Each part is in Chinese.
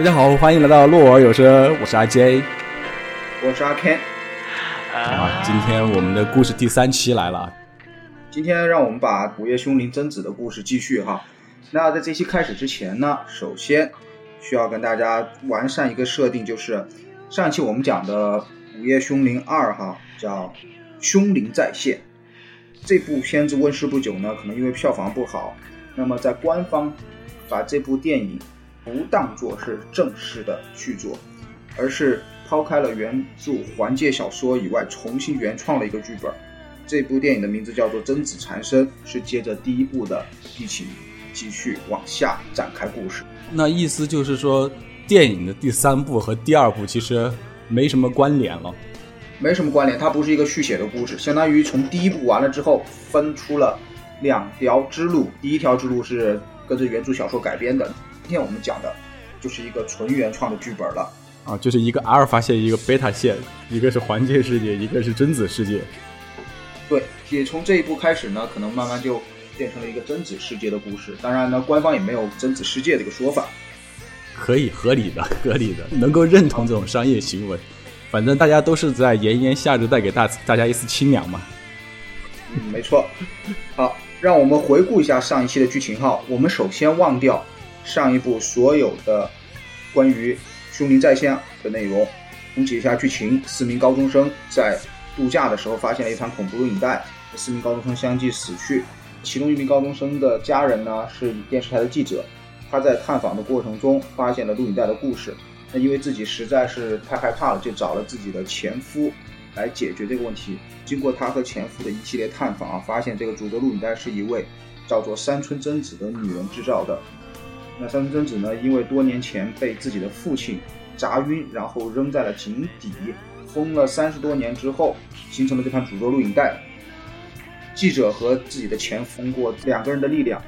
大家好，欢迎来到洛尔有声，我是阿 J，我是阿 Ken。啊，今天我们的故事第三期来了。今天让我们把《午夜凶铃》贞子的故事继续哈。那在这期开始之前呢，首先需要跟大家完善一个设定，就是上期我们讲的《午夜凶铃二》哈，叫《凶铃再现》。这部片子问世不久呢，可能因为票房不好，那么在官方把这部电影不当作是正式的续作，而是抛开了原著环界小说以外，重新原创了一个剧本。这部电影的名字叫做《贞子缠身》，是接着第一部的剧情继续往下展开故事。那意思就是说，电影的第三部和第二部其实没什么关联了。没什么关联，它不是一个续写的故事，相当于从第一部完了之后分出了两条之路。第一条之路是跟着原著小说改编的，今天我们讲的就是一个纯原创的剧本了。啊，就是一个阿尔法线，一个贝塔线，一个是环界世界，一个是贞子世界。对，也从这一步开始呢，可能慢慢就变成了一个贞子世界的故事。当然呢，官方也没有贞子世界这个说法，可以合理的，合理的，能够认同这种商业行为。反正大家都是在炎炎夏日带给大大家一丝清凉嘛。嗯，没错。好，让我们回顾一下上一期的剧情哈。我们首先忘掉上一部所有的关于凶灵在线的内容，重启一下剧情。四名高中生在度假的时候发现了一盘恐怖录影带，四名高中生相继死去。其中一名高中生的家人呢是电视台的记者，他在探访的过程中发现了录影带的故事。那因为自己实在是太害怕了，就找了自己的前夫来解决这个问题。经过他和前夫的一系列探访啊，发现这个主角录影带是一位叫做山村贞子的女人制造的。那三村贞子呢，因为多年前被自己的父亲砸晕，然后扔在了井底，封了三十多年之后，形成了这盘诅咒录影带。记者和自己的前夫过两个人的力量，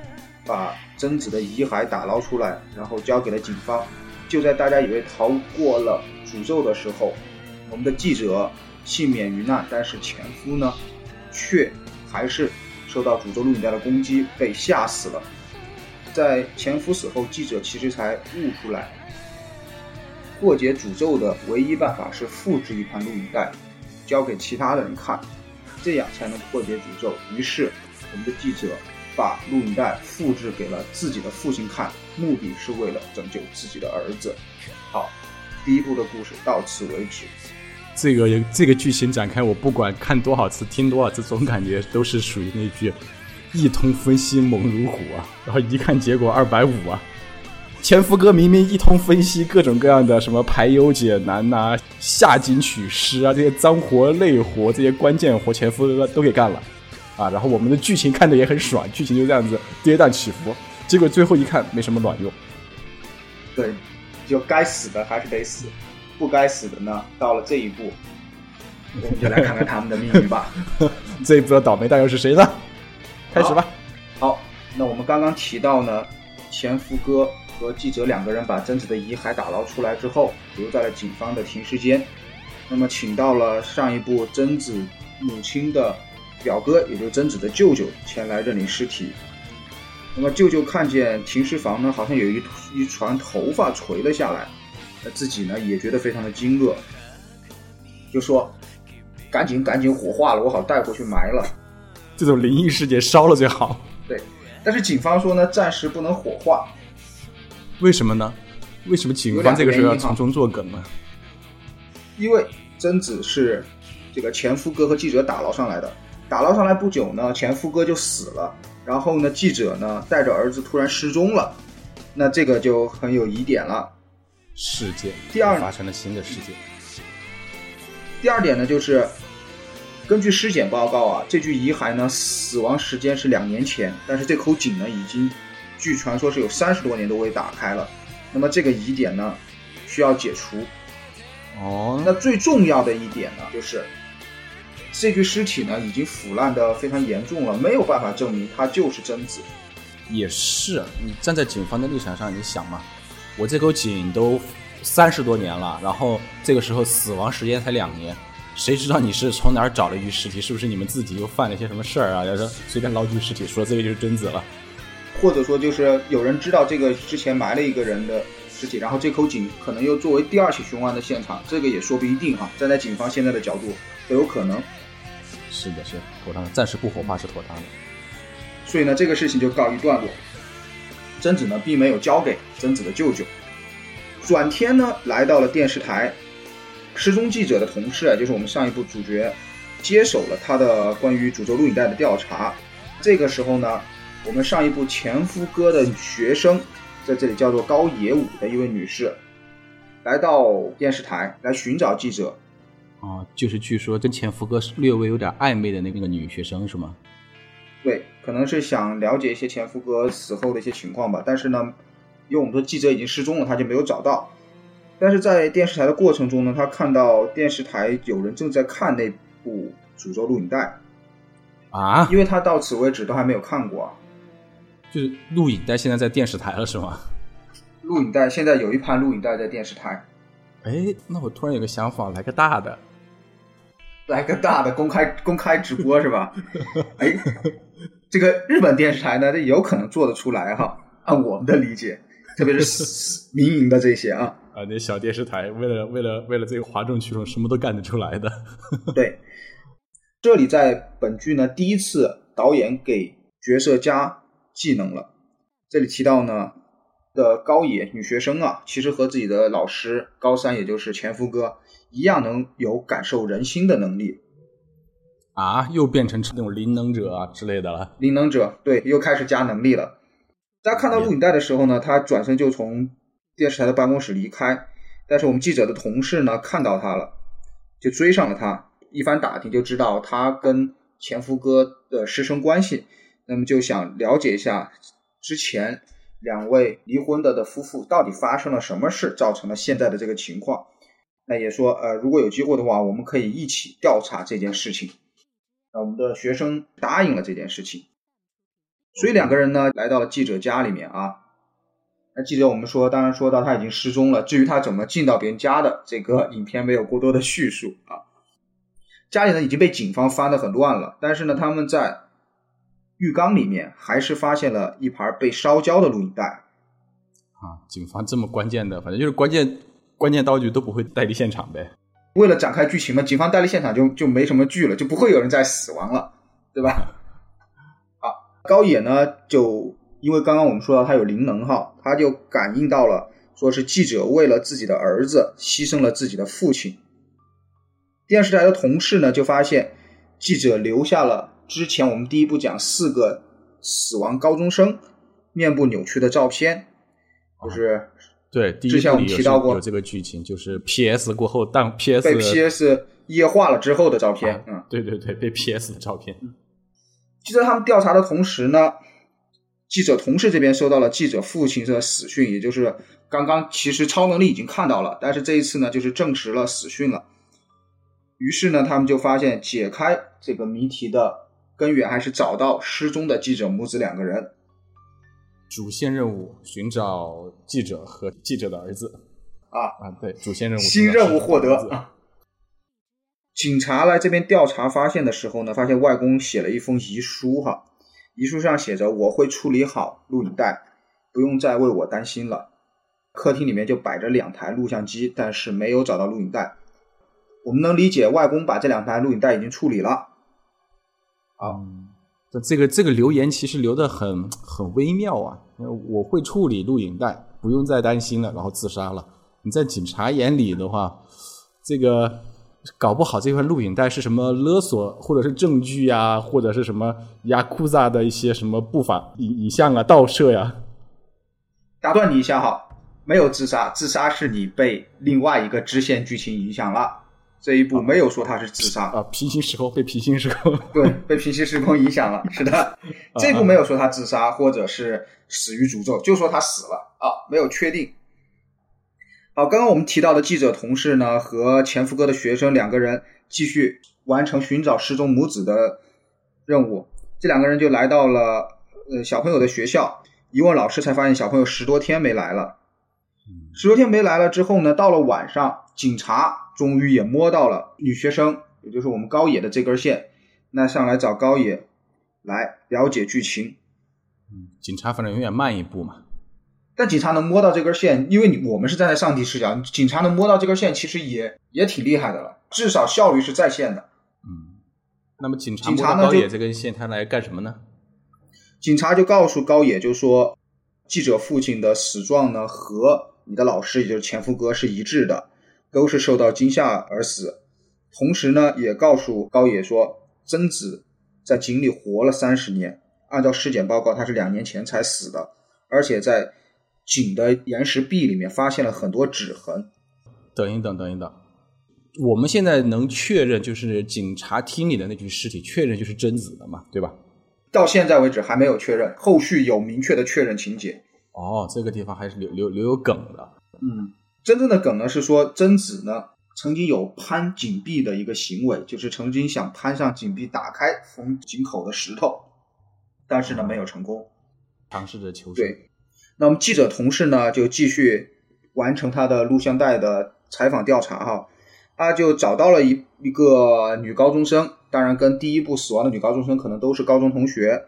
把贞子的遗骸打捞出来，然后交给了警方。就在大家以为逃过了诅咒的时候，我们的记者幸免于难，但是前夫呢，却还是受到诅咒录影带的攻击，被吓死了。在前夫死后，记者其实才悟出来，破解诅咒的唯一办法是复制一盘录影带，交给其他的人看，这样才能破解诅咒。于是，我们的记者。把录影带复制给了自己的父亲看，目的是为了拯救自己的儿子。好，第一部的故事到此为止。这个这个剧情展开，我不管看多少次、听多少次，总感觉都是属于那句“一通分析猛如虎”啊，然后一看结果二百五啊。前夫哥明明一通分析各种各样的什么排忧解难呐、下井取尸啊这些脏活累活、这些关键活，前夫哥都给干了。啊，然后我们的剧情看的也很爽，剧情就这样子跌宕起伏，结果最后一看没什么卵用。对，就该死的还是得死，不该死的呢，到了这一步，我们就来看看他们的命运吧。这一步的倒霉蛋又是谁呢？开始吧。好，那我们刚刚提到呢，前夫哥和记者两个人把贞子的遗骸打捞出来之后，留在了警方的停尸间，那么请到了上一部贞子母亲的。表哥，也就是贞子的舅舅前来认领尸体。那么舅舅看见停尸房呢，好像有一一船头发垂了下来，那自己呢也觉得非常的惊愕，就说：“赶紧赶紧火化了，我好带回去埋了。”这种灵异事件烧了最好。对，但是警方说呢，暂时不能火化。为什么呢？为什么警方这个时候要从中作梗呢？因为贞子是这个前夫哥和记者打捞上来的。打捞上来不久呢，前夫哥就死了。然后呢，记者呢带着儿子突然失踪了，那这个就很有疑点了。事件第二发生了新的事件。第二点呢，就是根据尸检报告啊，这具遗骸呢死亡时间是两年前，但是这口井呢已经据传说是有三十多年都未打开了。那么这个疑点呢需要解除。哦，那最重要的一点呢就是。这具尸体呢，已经腐烂的非常严重了，没有办法证明它就是贞子。也是，你站在警方的立场上，你想嘛，我这口井都三十多年了，然后这个时候死亡时间才两年，谁知道你是从哪儿找了一具尸体？是不是你们自己又犯了些什么事儿啊？要是随便捞具尸体，说这个就是贞子了，或者说就是有人知道这个之前埋了一个人的尸体，然后这口井可能又作为第二起凶案的现场，这个也说不一定啊。站在警方现在的角度都有可能。是的，是妥当的，暂时不火化是妥当的。所以呢，这个事情就告一段落。贞子呢，并没有交给贞子的舅舅。转天呢，来到了电视台，失踪记者的同事啊，就是我们上一部主角，接手了他的关于诅咒录影带的调查。这个时候呢，我们上一部前夫哥的学生，在这里叫做高野武的一位女士，来到电视台来寻找记者。哦，就是据说跟前夫哥略微有点暧昧的那个女学生是吗？对，可能是想了解一些前夫哥死后的一些情况吧。但是呢，因为我们说记者已经失踪了，他就没有找到。但是在电视台的过程中呢，他看到电视台有人正在看那部诅咒录影带啊，因为他到此为止都还没有看过。就是录影带现在在电视台了是吗？录影带现在有一盘录影带在电视台。哎，那我突然有个想法，来个大的。来个大的公开公开直播是吧？哎，这个日本电视台呢，这有可能做得出来哈。按我们的理解，特别是民营的这些啊，啊，那小电视台为了为了为了这个哗众取宠，什么都干得出来的。对，这里在本剧呢，第一次导演给角色加技能了。这里提到呢的高野女学生啊，其实和自己的老师高三，也就是前夫哥。一样能有感受人心的能力啊！又变成那种灵能者啊之类的了。灵能者对，又开始加能力了。大家看到录影带的时候呢，他转身就从电视台的办公室离开。但是我们记者的同事呢，看到他了，就追上了他。一番打听就知道他跟前夫哥的师生关系，那么就想了解一下之前两位离婚的的夫妇到底发生了什么事，造成了现在的这个情况。那也说，呃，如果有机会的话，我们可以一起调查这件事情。那我们的学生答应了这件事情，所以两个人呢来到了记者家里面啊。那记者我们说，当然说到他已经失踪了。至于他怎么进到别人家的，这个影片没有过多的叙述啊。家里呢已经被警方翻得很乱了，但是呢他们在浴缸里面还是发现了一盘被烧焦的录影带。啊，警方这么关键的，反正就是关键。关键道具都不会带离现场呗。为了展开剧情嘛，警方带离现场就就没什么剧了，就不会有人再死亡了，对吧？啊，高野呢，就因为刚刚我们说到他有灵能哈，他就感应到了，说是记者为了自己的儿子牺牲了自己的父亲。电视台的同事呢，就发现记者留下了之前我们第一部讲四个死亡高中生面部扭曲的照片，就是。对，之前我们提到过有这个剧情，就是 P.S. 过后，当 P.S. 被 P.S. 液化了之后的照片。嗯，对对对，被 P.S. 的照片。就在他们调查的同时呢，记者同事这边收到了记者父亲的死讯，也就是刚刚其实超能力已经看到了，但是这一次呢，就是证实了死讯了。于是呢，他们就发现解开这个谜题的根源还是找到失踪的记者母子两个人。主线任务寻找记者和记者的儿子啊啊！对，主线任务新任务获得。警察来这边调查发现的时候呢，发现外公写了一封遗书哈，遗书上写着：“我会处理好录影带，不用再为我担心了。”客厅里面就摆着两台录像机，但是没有找到录影带。我们能理解外公把这两台录影带已经处理了。啊。这个这个留言其实留的很很微妙啊！我会处理录影带，不用再担心了，然后自杀了。你在警察眼里的话，这个搞不好这块录影带是什么勒索，或者是证据呀，或者是什么雅库扎的一些什么不法影影像啊、盗摄呀。打断你一下哈，没有自杀，自杀是你被另外一个支线剧情影响了。这一部没有说他是自杀 啊，平行时空被平行时空对 被平行时空影响了，是的，这一步没有说他自杀或者是死于诅咒，就说他死了啊，没有确定。好，刚刚我们提到的记者同事呢和前夫哥的学生两个人继续完成寻找失踪母子的任务，这两个人就来到了呃小朋友的学校，一问老师才发现小朋友十多天没来了，十多天没来了之后呢，到了晚上警察。终于也摸到了女学生，也就是我们高野的这根线，那上来找高野来了解剧情。嗯，警察反正永远慢一步嘛。但警察能摸到这根线，因为你我们是站在上帝视角，警察能摸到这根线，其实也也挺厉害的了，至少效率是在线的。嗯，那么警察摸到高野这根线，他来干什么呢？警察就告诉高野，就说记者父亲的死状呢和你的老师，也就是前夫哥是一致的，都是受到惊吓而死。同时呢，也告诉高野说，贞子在井里活了三十年，按照尸检报告，他是两年前才死的，而且在井的岩石壁里面发现了很多指痕。等一等，等一等，我们现在能确认，就是警察厅里的那具尸体，确认就是贞子的嘛，对吧？到现在为止还没有确认，后续有明确的确认情节。哦，这个地方还是留留留有梗的。嗯，真正的梗呢是说贞子呢曾经有攀井壁的一个行为，就是曾经想攀上井壁打开封井口的石头，但是呢没有成功。尝试着求生。对，那么记者同事呢就继续完成他的录像带的采访调查哈，他就找到了一一个女高中生，当然跟第一部死亡的女高中生可能都是高中同学。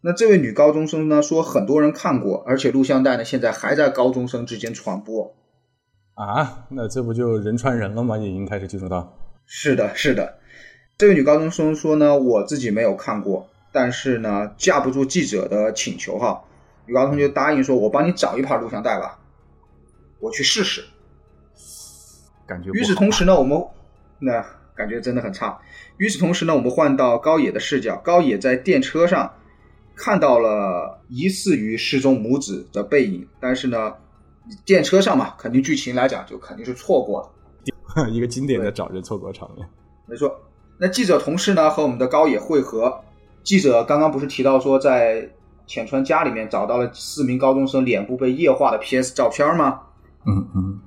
那这位女高中生呢说很多人看过，而且录像带呢现在还在高中生之间传播。啊，那这不就人传人了吗？也已经开始接触到是的，是的。这位女高中生说呢，我自己没有看过，但是呢，架不住记者的请求哈，女高中生就答应说，我帮你找一盘录像带吧，我去试试。感觉。与此同时呢，我们那感觉真的很差。与此同时呢，我们换到高野的视角，高野在电车上看到了疑似于失踪母子的背影，但是呢，电车上嘛，肯定剧情来讲就肯定是错过了。一个经典的找人错过场面。没错，那记者同事呢和我们的高野会合。记者刚刚不是提到说，在浅川家里面找到了四名高中生脸部被液化的 PS 照片吗？嗯嗯，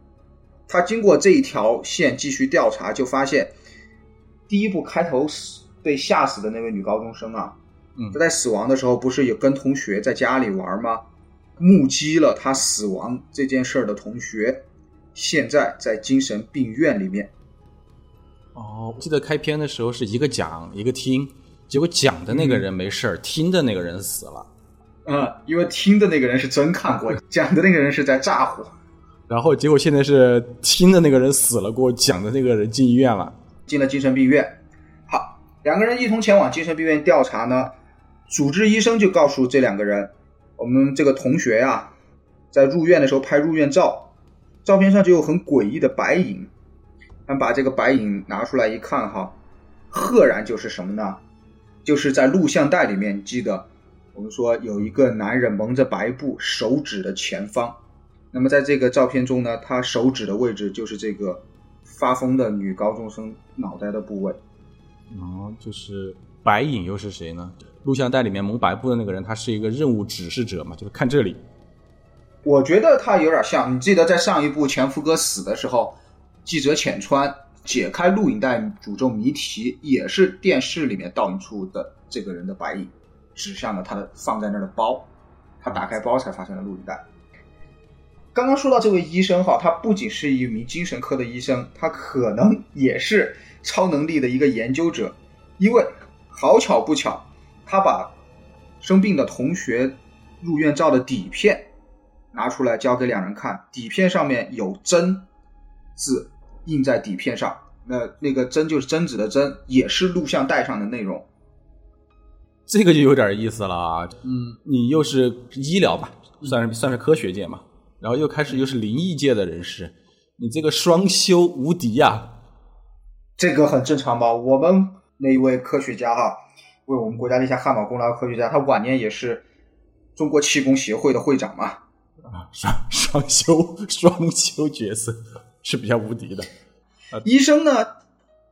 他经过这一条线继续调查，就发现第一部开头死被吓死的那位女高中生啊，嗯她在死亡的时候不是有跟同学在家里玩吗？目击了她死亡这件事儿的同学，现在在精神病院里面。哦，我记得开篇的时候是一个讲一个听，结果讲的那个人没事儿，听的那个人死了。嗯，因为听的那个人是真看过，讲的那个人是在咋呼。然后结果现在是听的那个人死了，给我讲的那个人进医院了。进了精神病院。好，两个人一同前往精神病院调查呢。主治医生就告诉这两个人，我们这个同学呀、在入院的时候拍入院照，照片上就有很诡异的白影。他们把这个白影拿出来一看，哈，赫然就是什么呢？就是在录像带里面，记得我们说有一个男人蒙着白布，手指的前方。那么在这个照片中呢，他手指的位置就是这个发疯的女高中生脑袋的部位。哦，就是白影又是谁呢？录像带里面蒙白布的那个人，他是一个任务指示者嘛，就是看这里。我觉得他有点像，你记得在上一部前夫哥死的时候，记者浅川解开录影带诅咒谜题，也是电视里面倒映出的这个人的白影，指向了他的放在那儿的包，他打开包才发现了录影带。刚刚说到这位医生哈，他不仅是一名精神科的医生，他可能也是超能力的一个研究者，因为好巧不巧，他把生病的同学入院照的底片拿出来交给两人看，底片上面有“真”字印在底片上，那那个“真”就是贞子的“真”，也是录像带上的内容。这个就有点意思了啊！嗯，你又是医疗吧，算是算是科学界嘛，然后又开始又是灵异界的人士，你这个双修无敌呀、这个很正常吧？我们那一位科学家哈，为我们国家立下汗马功劳的科学家，他晚年也是中国气功协会的会长嘛。啊！双双修双修角色是比较无敌的。医生呢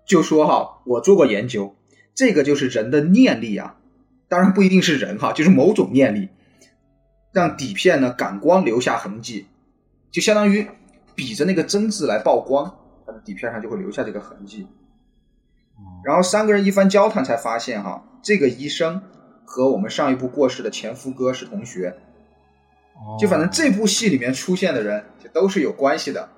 就说哈，我做过研究，这个就是人的念力啊，当然不一定是人哈，就是某种念力，让底片呢感光留下痕迹，就相当于比着那个真字来曝光，它的底片上就会留下这个痕迹。然后三个人一番交谈才发现哈，这个医生和我们上一部过世的前夫哥是同学，就反正这部戏里面出现的人就都是有关系的。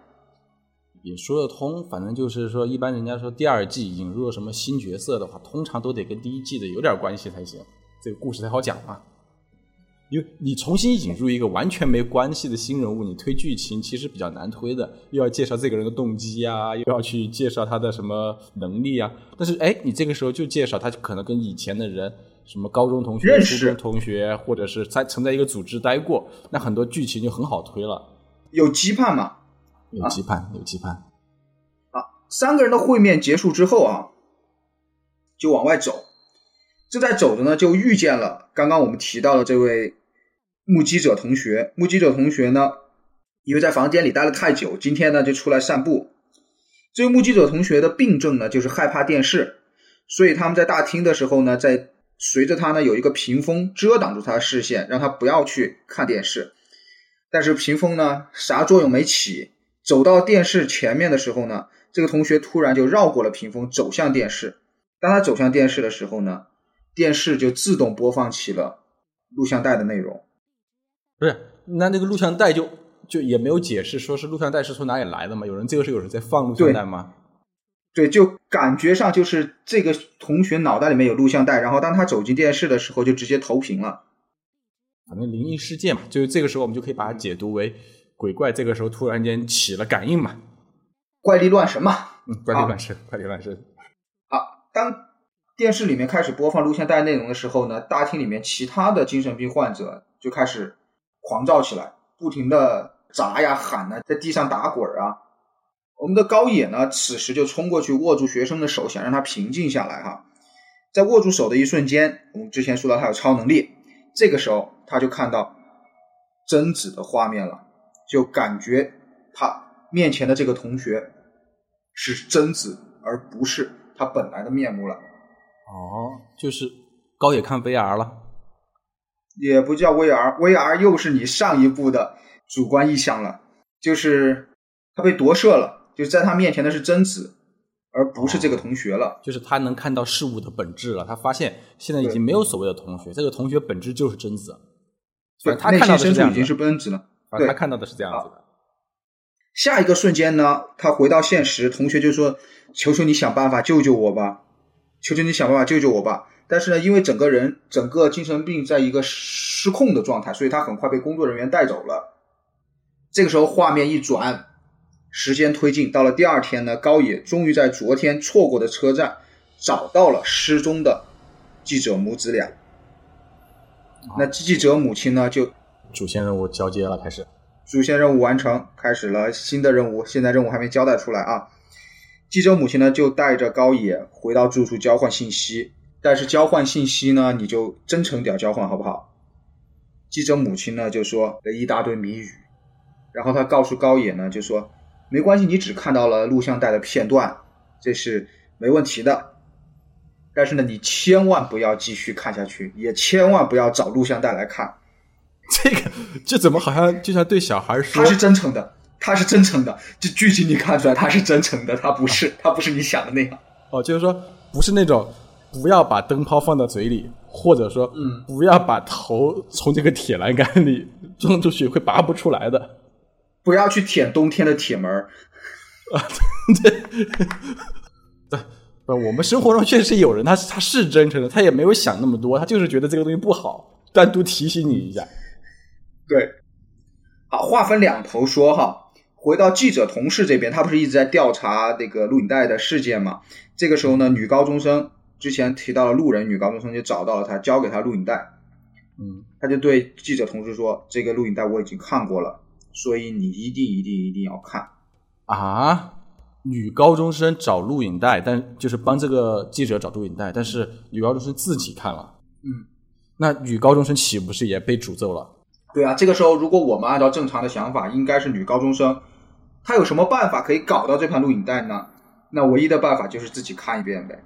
也说得通，反正就是说，一般人家说第二季引入了什么新角色的话，通常都得跟第一季的有点关系才行，这个故事才好讲嘛。因为你重新引入一个完全没关系的新人物，你推剧情其实比较难推的，又要介绍这个人的动机啊，又要去介绍他的什么能力啊。但是哎，你这个时候就介绍他可能跟以前的人，什么高中同学、初中同学，或者是在曾在一个组织待过，那很多剧情就很好推了。有羁绊嘛？有羁绊，有羁绊。啊，三个人的会面结束之后啊，就往外走。正在走着呢，就遇见了刚刚我们提到的这位目击者同学。目击者同学呢，因为在房间里待了太久，今天呢就出来散步。这位目击者同学的病症呢，就是害怕电视，所以他们在大厅的时候呢，在随着他呢有一个屏风遮挡住他的视线，让他不要去看电视。但是屏风呢啥作用没起，走到电视前面的时候呢，这个同学突然就绕过了屏风，走向电视。当他走向电视的时候呢。电视就自动播放起了录像带的内容，不是？那那个录像带就就也没有解释，说是录像带是从哪里来的吗？有人这个时候有人在放录像带吗？对，就感觉上就是这个同学脑袋里面有录像带，然后当他走进电视的时候，就直接投屏了。反正灵异事件嘛，就是这个时候我们就可以把它解读为鬼怪这个时候突然间起了感应嘛，怪力乱神嘛，嗯，怪力乱神，怪力乱神。好，当。电视里面开始播放录像带内容的时候呢，大厅里面其他的精神病患者就开始狂躁起来，不停的砸呀喊呐，在地上打滚啊。我们的高野呢，此时就冲过去握住学生的手，想让他平静下来哈。在握住手的一瞬间，我们之前说到他有超能力，这个时候他就看到贞子的画面了，就感觉他面前的这个同学是贞子，而不是他本来的面目了。哦，就是高野看 VR 了，也不叫 VR，VR 又是你上一部的主观意向了，就是他被夺舍了，就在他面前的是贞子，而不是这个同学了，就是他能看到事物的本质了，他发现现在已经没有所谓的同学，这个同学本质就是贞子，对，他看到的是这样已经是贞子了，对，他看到的是这样子的。下一个瞬间呢，他回到现实，同学就说：“求求你想办法救救我吧。”求求你想办法救救我吧！但是呢，因为整个人整个精神病在一个失控的状态，所以他很快被工作人员带走了。这个时候画面一转，时间推进到了第二天呢，高野终于在昨天错过的车站找到了失踪的记者母子俩。那记者母亲呢，就主线任务交接了，开始主线任务完成，开始了新的任务。现在任务还没交代出来啊。记者母亲呢，就带着高野回到住处交换信息，但是交换信息呢，你就真诚点交换好不好？记者母亲呢就说了一大堆谜语，然后他告诉高野呢，就说没关系，你只看到了录像带的片段，这是没问题的，但是呢，你千万不要继续看下去，也千万不要找录像带来看。这个这怎么好像就像对小孩说？他是真诚的。他是真诚的，这剧情你看出来他是真诚的，他不是，他不是你想的那样。哦，就是说不是那种不要把灯泡放到嘴里，或者说嗯，不要把头从这个铁栏杆里撞出去会拔不出来的，不要去舔冬天的铁门啊，对，对，不，我们生活中确实有人，他他是真诚的，他也没有想那么多，他就是觉得这个东西不好，单独提醒你一下。对，好，话分两头说哈。回到记者同事这边，他不是一直在调查那个录影带的事件吗？这个时候呢，女高中生之前提到了路人，女高中生就找到了他，交给他录影带。嗯，他就对记者同事说：“这个录影带我已经看过了，所以你一定一定一定要看。”啊，女高中生找录影带，但就是帮这个记者找录影带，但是女高中生自己看了。嗯，那女高中生岂不是也被诅咒了？对啊，这个时候如果我们按照正常的想法，应该是女高中生。他有什么办法可以搞到这盘录影带呢？那唯一的办法就是自己看一遍呗。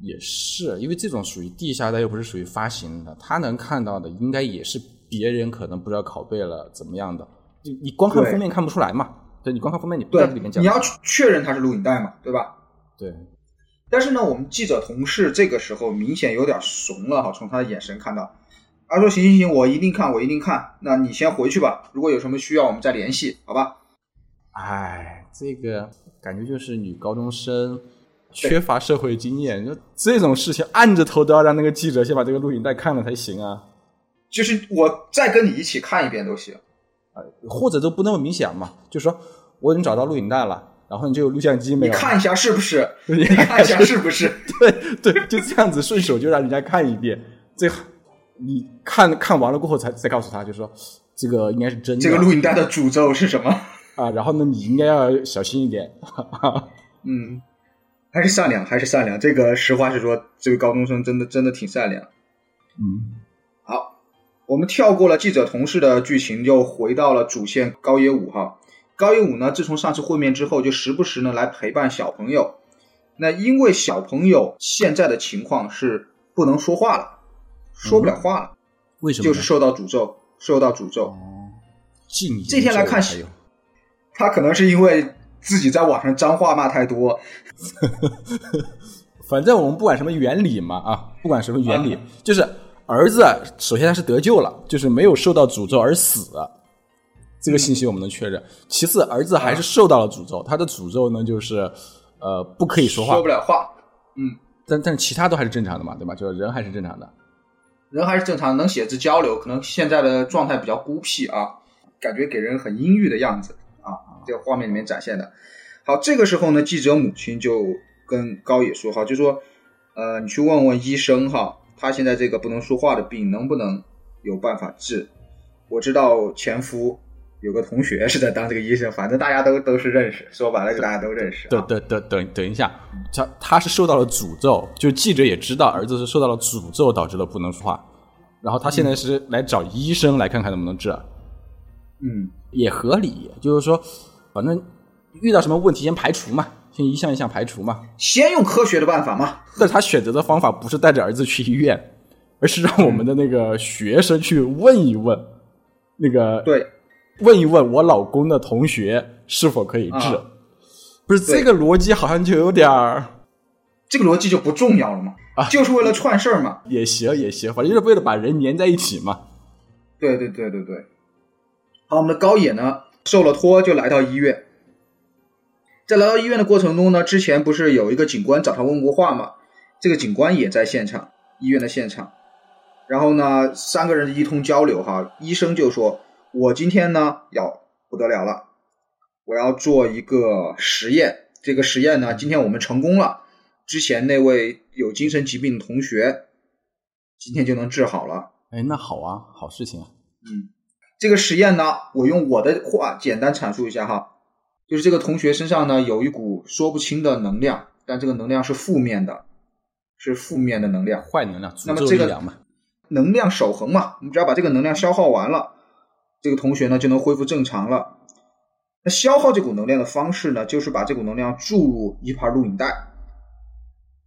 也是，因为这种属于地下带，又不是属于发行的，他能看到的应该也是别人可能不知道拷贝了怎么样的。你你光看封面看不出来嘛？对，你光看封面你不知道里面讲。你要确认它是录影带嘛？对吧？对。但是呢，我们记者同事这个时候明显有点怂了哈，从他的眼神看到，他说：“行行行，我一定看，我一定看。那你先回去吧，如果有什么需要，我们再联系，好吧？”哎，这个感觉就是女高中生缺乏社会经验，就这种事情，按着头都要让那个记者先把这个录影带看了才行啊。就是我再跟你一起看一遍都行。或者都不那么明显嘛，就说我已经找到录影带了，然后你就有录像机没有？你看一下是不是？你看一下是不是？对对，就这样子顺手就让人家看一遍，最好你看看完了过后才再告诉他，就说这个应该是真的。这个录影带的诅咒是什么？啊，然后呢，你应该要小心一点。嗯，还是善良，还是善良。这个实话实说，这位高中生真的真的挺善良。嗯。好我们跳过了记者同事的剧情，又回到了主线高野武哈。高野武呢，自从上次会面之后，就时不时呢来陪伴小朋友。那因为小朋友现在的情况是不能说话了，说不了话了，为什么？就是受到诅咒，受到诅咒。哦这天来看，他可能是因为自己在网上脏话骂太多。反正我们不管什么原理嘛啊，不管什么原理，就是。儿子首先他是得救了，就是没有受到诅咒而死，这个信息我们能确认。其次，儿子还是受到了诅咒，他的诅咒呢就是呃不可以说话，说不了话。嗯，但但是其他都还是正常的嘛，对吧？就是人还是正常的，人还是正常，能写字交流。可能现在的状态比较孤僻啊，感觉给人很阴郁的样子啊，这个画面里面展现的。好，这个时候呢，记者母亲就跟高野说哈，就说呃，你去问问医生哈。他现在这个不能说话的病能不能有办法治？我知道前夫有个同学是在当这个医生，反正大家都都是认识，说白了就大家都认识。等等等等等一下，他他是受到了诅咒，就记者也知道儿子是受到了诅咒导致了不能说话，然后他现在是来找医生来看看能不能治。嗯，也合理，就是说，反正遇到什么问题先排除嘛。先一项一项排除嘛，先用科学的办法嘛。但他选择的方法不是带着儿子去医院，而是让我们的那个学生去问一问，那个对，问一问我老公的同学是否可以治。不是这个逻辑好像就有点儿，这个逻辑就不重要了嘛？啊，就是为了串事儿嘛。也行也行，反正就是为了把人粘在一起嘛。对对对对对。好，我们的高野呢，受了托就来到医院。在来到医院的过程中呢，之前不是有一个警官找他问过话吗？这个警官也在现场，医院的现场。然后呢，三个人一通交流哈，医生就说：“我今天呢要不得了了，我要做一个实验。这个实验呢，今天我们成功了。之前那位有精神疾病的同学，今天就能治好了。哎，那好啊，好事情啊。嗯，这个实验呢，我用我的话简单阐述一下哈。”就是这个同学身上呢有一股说不清的能量，但这个能量是负面的，是负面的能量，坏能量，那么这个嘛，能量守恒嘛，我们只要把这个能量消耗完了，这个同学呢就能恢复正常了。那消耗这股能量的方式呢，就是把这股能量注入一盘录影带。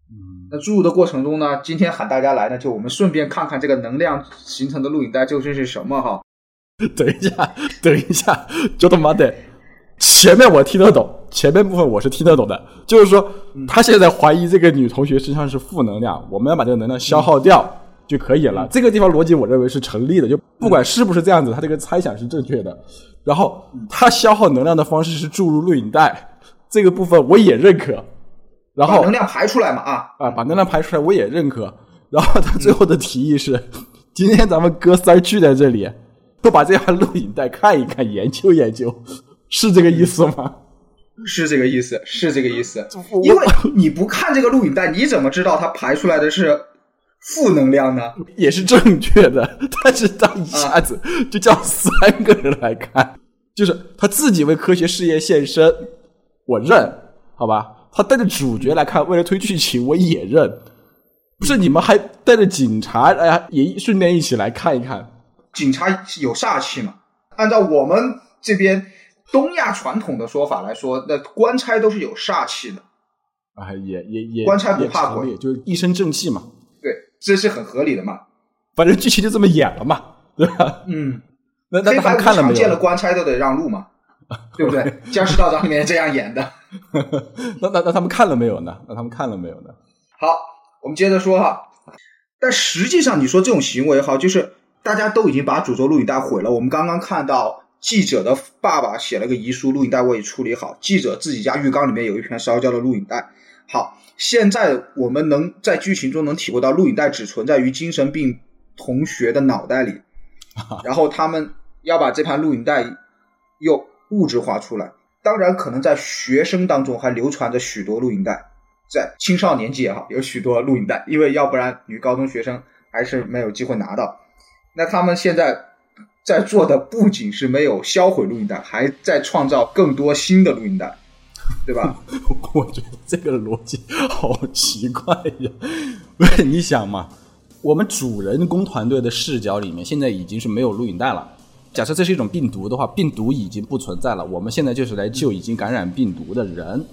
嗯，那注入的过程中呢，今天喊大家来呢，就我们顺便看看这个能量形成的录影带究竟是什么哈。等一下，等一下，就他妈的。前面我听得懂，前面部分我是听得懂的，就是说他现在怀疑这个女同学身上是负能量，我们要把这个能量消耗掉就可以了。这个地方逻辑我认为是成立的，就不管是不是这样子，他这个猜想是正确的。然后他消耗能量的方式是注入录影带，这个部分我也认可。然后能量排出来嘛啊啊，把能量排出来我也认可。然后他最后的提议是，今天咱们哥仨聚在这里，都把这盘录影带看一看，研究研究。是这个意思吗？是这个意思，是这个意思。因为你不看这个录影带，你怎么知道它排出来的是负能量呢？也是正确的，但是他一下子就叫三个人来看，就是他自己为科学事业献身，我认，好吧？他带着主角来看，为了推剧情，我也认。不是你们还带着警察，哎呀，也顺便一起来看一看。警察有煞气嘛？按照我们这边。东亚传统的说法来说，那官差都是有煞气的啊，也也也官差不怕鬼，就是一身正气嘛。对，这是很合理的嘛。反正剧情就这么演了嘛，对吧？嗯，那那他们看了没有？见了官差都得让路嘛，对不对？《僵尸道长》里面这样演的。那那那他们看了没有呢？那他们看了没有呢？好，我们接着说哈。但实际上，你说这种行为哈，就是大家都已经把诅咒录影带毁了。我们刚刚看到。记者的爸爸写了个遗书，录影带我已处理好。记者自己家浴缸里面有一片烧焦的录影带。好，现在我们能在剧情中能体会到，录影带只存在于精神病同学的脑袋里，然后他们要把这盘录影带又物质化出来。当然，可能在学生当中还流传着许多录影带，在青少年界哈有许多录影带，因为要不然女高中学生还是没有机会拿到。那他们现在在做的不仅是没有销毁录音带，还在创造更多新的录音带，对吧？我觉得这个逻辑好奇怪呀！不是你想嘛，我们主人公团队的视角里面，现在已经是没有录影带了。假设这是一种病毒的话，病毒已经不存在了。我们现在就是来救已经感染病毒的人，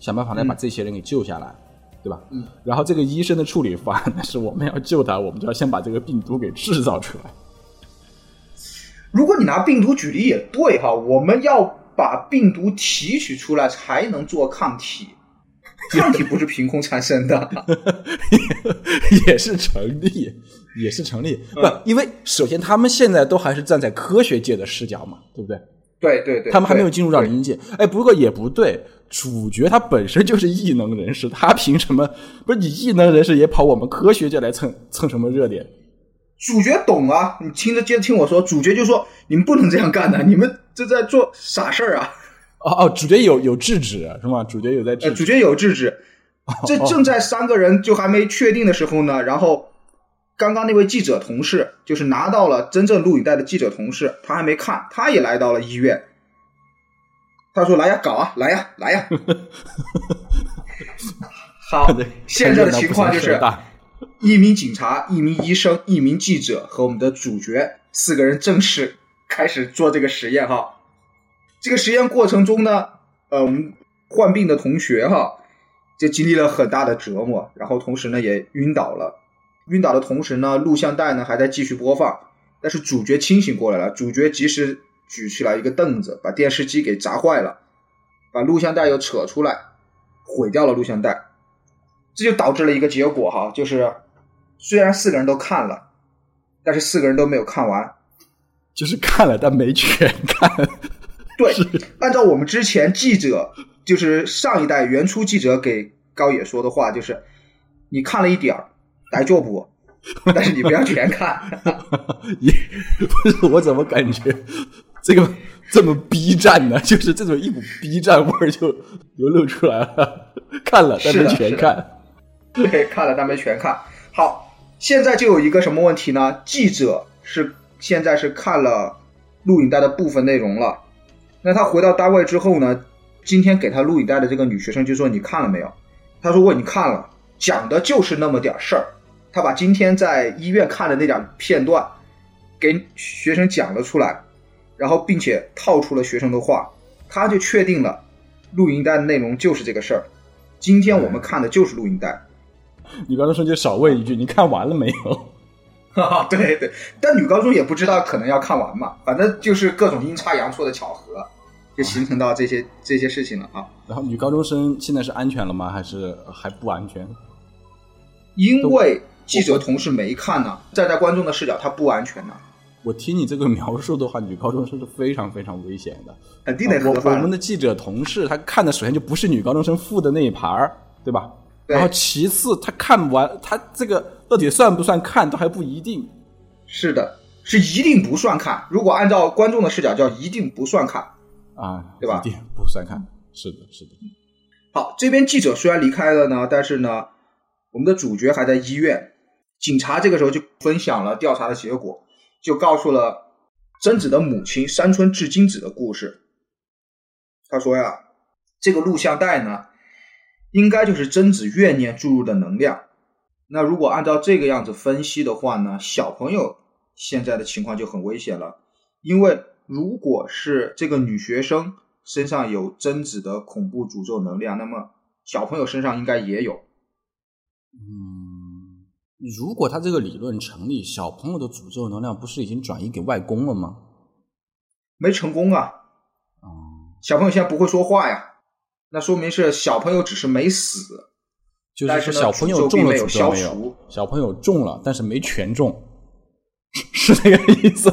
想办法来把这些人给救下来，对吧？嗯。然后这个医生的处理方案呢，是我们要救他，我们就要先把这个病毒给制造出来。如果你拿病毒举例也对哈，我们要把病毒提取出来才能做抗体，抗体不是凭空产生的，也是成立。也是成立，不，因为首先他们现在都还是站在科学界的视角嘛，对不对？对对对，他们还没有进入到灵界。哎，不过也不对，主角他本身就是异能人士，他凭什么？不是你异能人士也跑我们科学界来蹭蹭什么热点？主角懂啊，你听着，接着听我说，主角就说你们不能这样干的，你们这在做傻事儿啊！哦哦，主角有有制止是吗？主角有在制，主角有制止。这正在三个人就还没确定的时候呢，然后。刚刚那位记者同事，就是拿到了真正录影带的记者同事，他还没看，他也来到了医院。他说：“来呀，搞啊，来呀，来呀。” 好，现在的情况就是，一名警察、一名医生、一名记者和我们的主角四个人正式开始做这个实验。哈，这个实验过程中呢，呃，我们患病的同学哈，就经历了很大的折磨，然后同时呢也晕倒了。晕倒的同时呢，录像带呢还在继续播放，但是主角清醒过来了，主角及时举起来一个凳子，把电视机给砸坏了，把录像带又扯出来，毁掉了录像带，这就导致了一个结果哈，就是虽然四个人都看了，但是四个人都没有看完，就是看了但没全看。对，按照我们之前记者，就是上一代原初记者给高野说的话，就是你看了一点儿。来做不？但是你不要全看。也不是我怎么感觉这个这么 B 站呢？就是这种一股 B 站味儿就流露出来了。看了但没全看，对，看了但没全看。好，现在就有一个什么问题呢？记者是现在是看了录影带的部分内容了。那他回到单位之后呢？今天给他录影带的这个女学生就说：“你看了没有？”他说：“我已经看了，讲的就是那么点事儿。”他把今天在医院看的那点片段给学生讲了出来，然后并且套出了学生的话，他就确定了录音带的内容就是这个事儿。今天我们看的就是录音带。女高中生就少问一句：“你看完了没有？”哈 哈，对对，但女高中也不知道可能要看完嘛，反正就是各种阴差阳错的巧合，就形成到这些这些事情了啊。然后女高中生现在是安全了吗？还是还不安全？因为。记者同事没看呢，站在观众的视角，他不安全呢。我听你这个描述的话，女高中生是非常非常危险的，肯定得我我们的记者同事他看的首先就不是女高中生负的那一盘儿，对吧？然后其次他看完他这个到底算不算看都还不一定。是的，是一定不算看。如果按照观众的视角，叫一定不算看啊，对吧？一定不算看。是的，是的。好，这边记者虽然离开了呢，但是呢，我们的主角还在医院。警察这个时候就分享了调查的结果，就告诉了贞子的母亲山村智金子的故事。他说呀，这个录像带呢，应该就是贞子怨念注入的能量。那如果按照这个样子分析的话呢，小朋友现在的情况就很危险了，因为如果是这个女学生身上有贞子的恐怖诅咒能量，那么小朋友身上应该也有。嗯。如果他这个理论成立，小朋友的诅咒能量不是已经转移给外公了吗？没成功啊！哦，小朋友现在不会说话呀，那说明是小朋友只是没死，就是说小朋友中了诅咒没有？小朋友中了，但是没全中，是这个意思？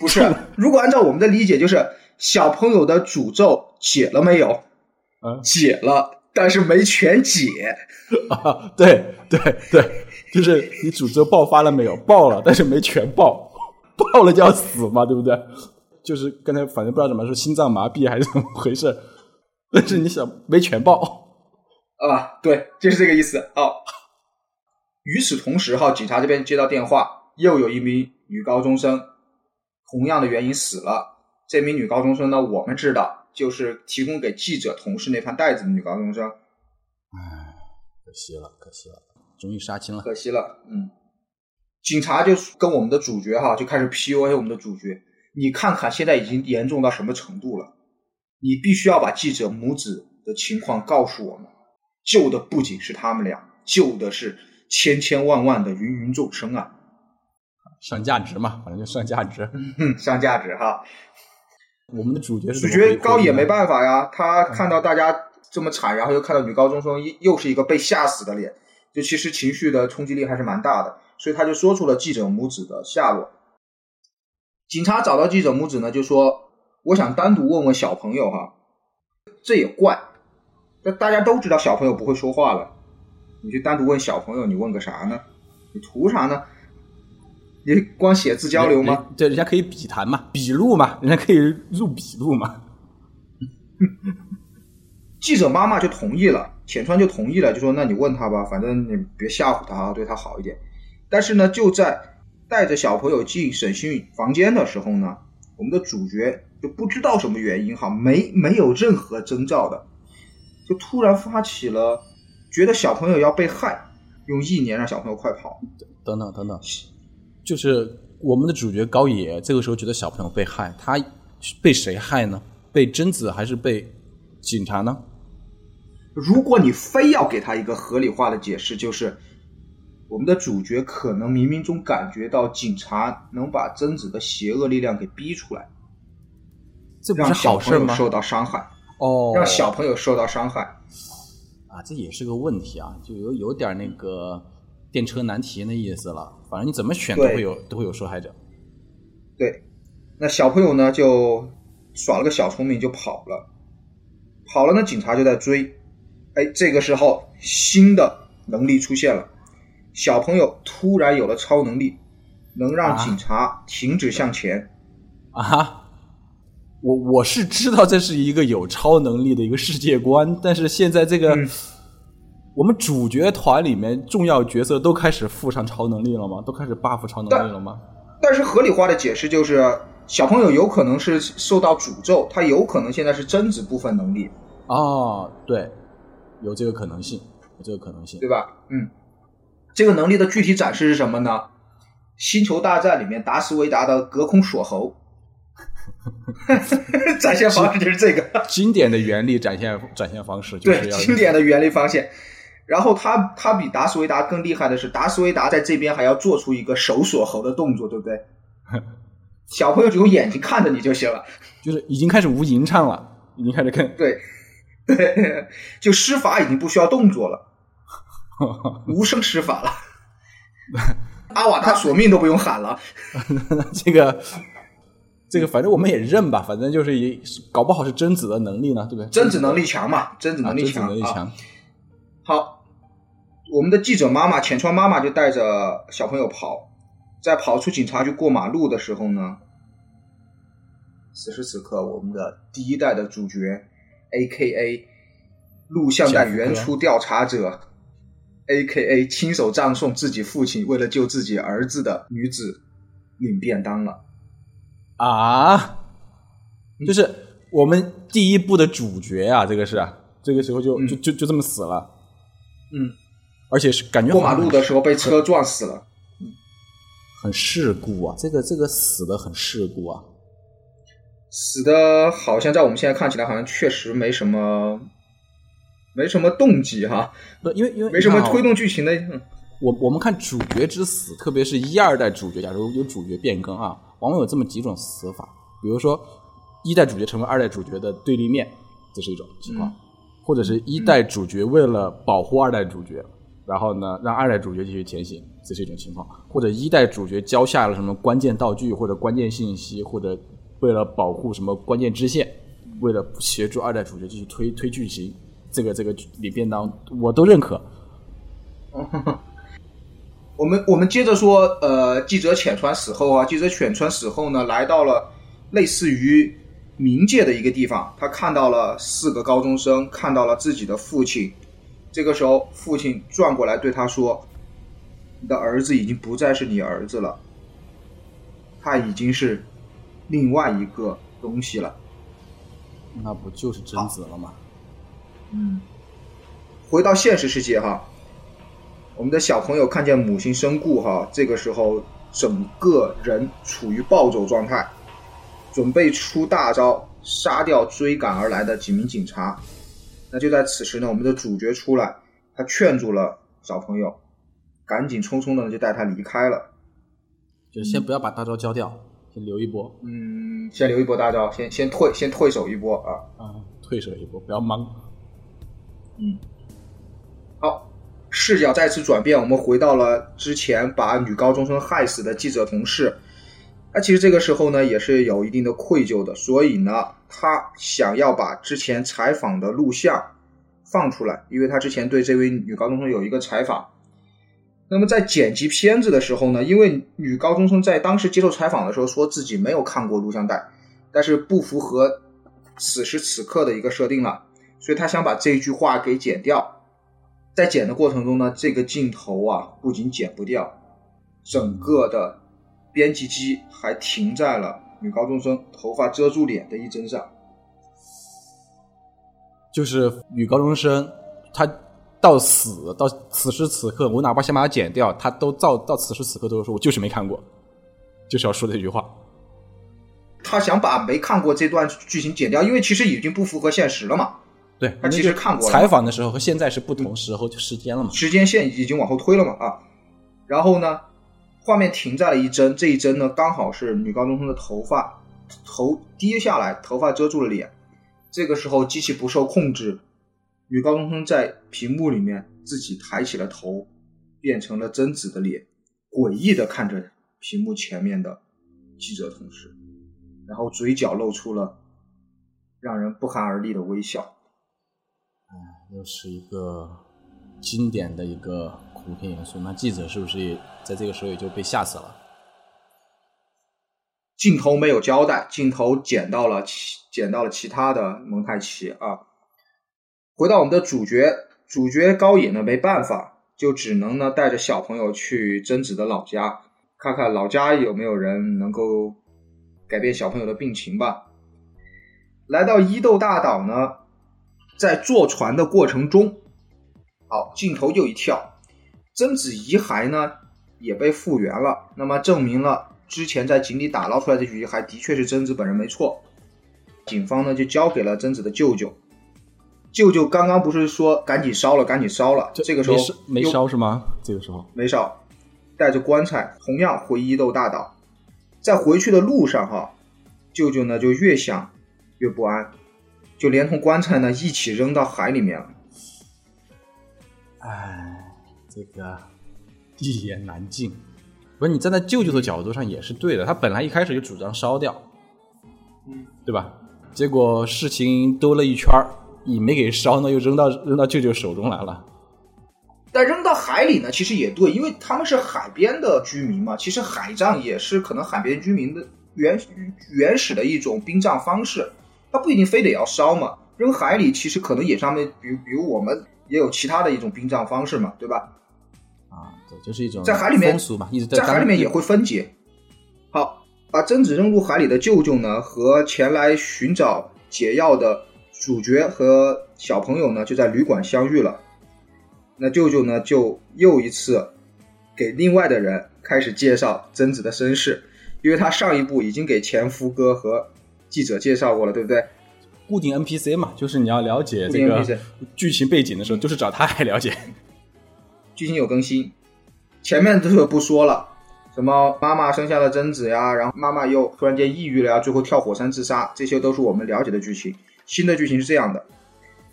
不是，如果按照我们的理解，就是小朋友的诅咒解了没有？嗯，解了。但是没全解 啊！对对对，就是你诅咒爆发了没有？爆了，但是没全爆。爆了就要死嘛，对不对？就是刚才反正不知道怎么说，心脏麻痹还是怎么回事？但是你想没全爆啊？对，就是这个意思。哦，与此同时，哈，警察这边接到电话，又有一名女高中生同样的原因死了。这名女高中生呢，我们知道就是提供给记者同事那盘袋子的女高中生。唉，可惜了，可惜了，终于杀青了，可惜了。嗯，警察就跟我们的主角哈就开始 PUA 我们的主角。你看看现在已经严重到什么程度了？你必须要把记者母子的情况告诉我们。救的不仅是他们俩，救的是千千万万的芸芸众生啊！上价值嘛，反正就上价值，上价值哈。我们的主角主角高也没办法呀，他看到大家这么惨，然后又看到女高中生又是一个被吓死的脸，就其实情绪的冲击力还是蛮大的，所以他就说出了记者母子的下落。警察找到记者母子呢，就说：“我想单独问问小朋友哈，这也怪，那大家都知道小朋友不会说话了，你去单独问小朋友，你问个啥呢？你图啥呢？你光写字交流吗？对，人家可以笔谈嘛，笔录嘛，人家可以入笔录嘛。记者妈妈就同意了，浅川就同意了，就说：那你问他吧，反正你别吓唬他，对他好一点。但是呢，就在。带着小朋友进审讯房间的时候呢，我们的主角就不知道什么原因哈，没没有任何征兆的，就突然发起了觉得小朋友要被害，用意念让小朋友快跑，等等等等，就是我们的主角高野这个时候觉得小朋友被害，他被谁害呢？被贞子还是被警察呢？如果你非要给他一个合理化的解释，就是。我们的主角可能冥冥中感觉到警察能把贞子的邪恶力量给逼出来，这不是好事吗？受到伤害哦，让小朋友受到伤害啊，这也是个问题啊，就有有点那个电车难题那意思了。反正你怎么选都会有都会有受害者。对，那小朋友呢就耍了个小聪明就跑了，跑了呢警察就在追，哎，这个时候新的能力出现了。小朋友突然有了超能力，能让警察停止向前。啊！我我是知道这是一个有超能力的一个世界观，但是现在这个我们主角团里面重要角色都开始附上超能力了吗？都开始 buff 超能力了吗？但是合理化的解释就是，小朋友有可能是受到诅咒，他有可能现在是贞子部分能力。哦，对，有这个可能性，有这个可能性，对吧？嗯。这个能力的具体展示是什么呢？《星球大战》里面达斯维达的隔空锁喉，展现方式就是这个经典的原理展现展现方式，对经典的原理方现。然后他他比达斯维达更厉害的是，达斯维达在这边还要做出一个手锁喉的动作，对不对？小朋友只用眼睛看着你就行了，就是已经开始无吟唱了，已经开始跟对 对，就施法已经不需要动作了。无声施法了，阿瓦他索命都不用喊了。这个，这个，反正我们也认吧。反正就是也搞不好是贞子的能力呢，对不对？贞子能力强嘛？贞子能力强啊。好，我们的记者妈妈浅川妈妈就带着小朋友跑，在跑出警察局过马路的时候呢，此时此刻，我们的第一代的主角，A K A 录像带原初调查者。A.K.A. 亲手葬送自己父亲，为了救自己儿子的女子领便当了啊！就是我们第一部的主角啊，这个是这个时候就就就就这么死了。嗯，而且是感觉过马路的时候被车撞死了。嗯，很事故啊！这个这个死的很事故啊！死的好像在我们现在看起来，好像确实没什么。没什么动机哈，不，因为因为没什么推动剧情的。我我们看主角之死，特别是一二代主角，假如有主角变更啊，往往有这么几种死法。比如说，一代主角成为二代主角的对立面，这是一种情况；或者是一代主角为了保护二代主角，然后呢让二代主角继续前行，这是一种情况；或者一代主角交下了什么关键道具或者关键信息，或者为了保护什么关键支线，为了协助二代主角继续推推剧情。这个这个里便当我都认可。我我们我们接着说，呃，记者浅川死后啊，记者浅川死后呢，来到了类似于冥界的一个地方，他看到了四个高中生，看到了自己的父亲。这个时候，父亲转过来对他说：“你的儿子已经不再是你儿子了，他已经是另外一个东西了。”那不就是贞子了吗？嗯，回到现实世界哈，我们的小朋友看见母亲身故哈，这个时候整个人处于暴走状态，准备出大招杀掉追赶而来的几名警察。那就在此时呢，我们的主角出来，他劝住了小朋友，赶紧匆匆的就带他离开了。就先不要把大招交掉，先留一波。嗯，先留一波大招，先先退，先退守一波啊。啊，退守一波，不要忙。嗯，好，视角再次转变，我们回到了之前把女高中生害死的记者同事。那其实这个时候呢，也是有一定的愧疚的，所以呢，他想要把之前采访的录像放出来，因为他之前对这位女高中生有一个采访。那么在剪辑片子的时候呢，因为女高中生在当时接受采访的时候说自己没有看过录像带，但是不符合此时此刻的一个设定了。所以他想把这句话给剪掉，在剪的过程中呢，这个镜头啊不仅剪不掉，整个的编辑机还停在了女高中生头发遮住脸的一帧上。就是女高中生，她到死到此时此刻，我哪怕先把它剪掉，她都到到此时此刻都是说，我就是没看过，就是要说这句话。他想把没看过这段剧情剪掉，因为其实已经不符合现实了嘛。对，他其实看过采访的时候和现在是不同时候时间了嘛？时间线已经往后推了嘛？啊，然后呢，画面停在了一帧，这一帧呢刚好是女高中生的头发头低下来，头发遮住了脸。这个时候机器不受控制，女高中生在屏幕里面自己抬起了头，变成了贞子的脸，诡异的看着屏幕前面的记者同事，然后嘴角露出了让人不寒而栗的微笑。又是一个经典的一个恐怖片元素，那记者是不是也在这个时候也就被吓死了？镜头没有交代，镜头剪到了其剪到了其他的蒙太奇啊。回到我们的主角，主角高野呢没办法，就只能呢带着小朋友去贞子的老家，看看老家有没有人能够改变小朋友的病情吧。来到伊豆大岛呢。在坐船的过程中，好，镜头又一跳，贞子遗骸呢也被复原了，那么证明了之前在井里打捞出来的遗骸的确是贞子本人没错。警方呢就交给了贞子的舅舅，舅舅刚刚不是说赶紧烧了，赶紧烧了，这个时候没烧是吗？这个时候没烧，带着棺材同样回伊豆大岛，在回去的路上哈，舅舅呢就越想越不安。就连同棺材呢一起扔到海里面了。哎，这个 一言难尽。不是你站在舅舅的角度上也是对的，他本来一开始就主张烧掉，嗯，对吧？结果事情兜了一圈儿，也没给烧呢，又扔到扔到舅舅手中来了。但扔到海里呢，其实也对，因为他们是海边的居民嘛。其实海葬也是可能海边居民的原原始的一种殡葬方式。它不一定非得要烧嘛，扔海里其实可能也上面，比如比如我们也有其他的一种殡葬方式嘛，对吧？啊，对，就是一种在海里面风俗嘛，一直在海里面也会分解。好，把贞子扔入海里的舅舅呢，和前来寻找解药的主角和小朋友呢，就在旅馆相遇了。那舅舅呢，就又一次给另外的人开始介绍贞子的身世，因为他上一部已经给前夫哥和。记者介绍过了，对不对？固定 NPC 嘛，就是你要了解这个剧情背景的时候，就是找他来了解。剧情有更新，前面这个不说了，什么妈妈生下了贞子呀，然后妈妈又突然间抑郁了呀，最后跳火山自杀，这些都是我们了解的剧情。新的剧情是这样的：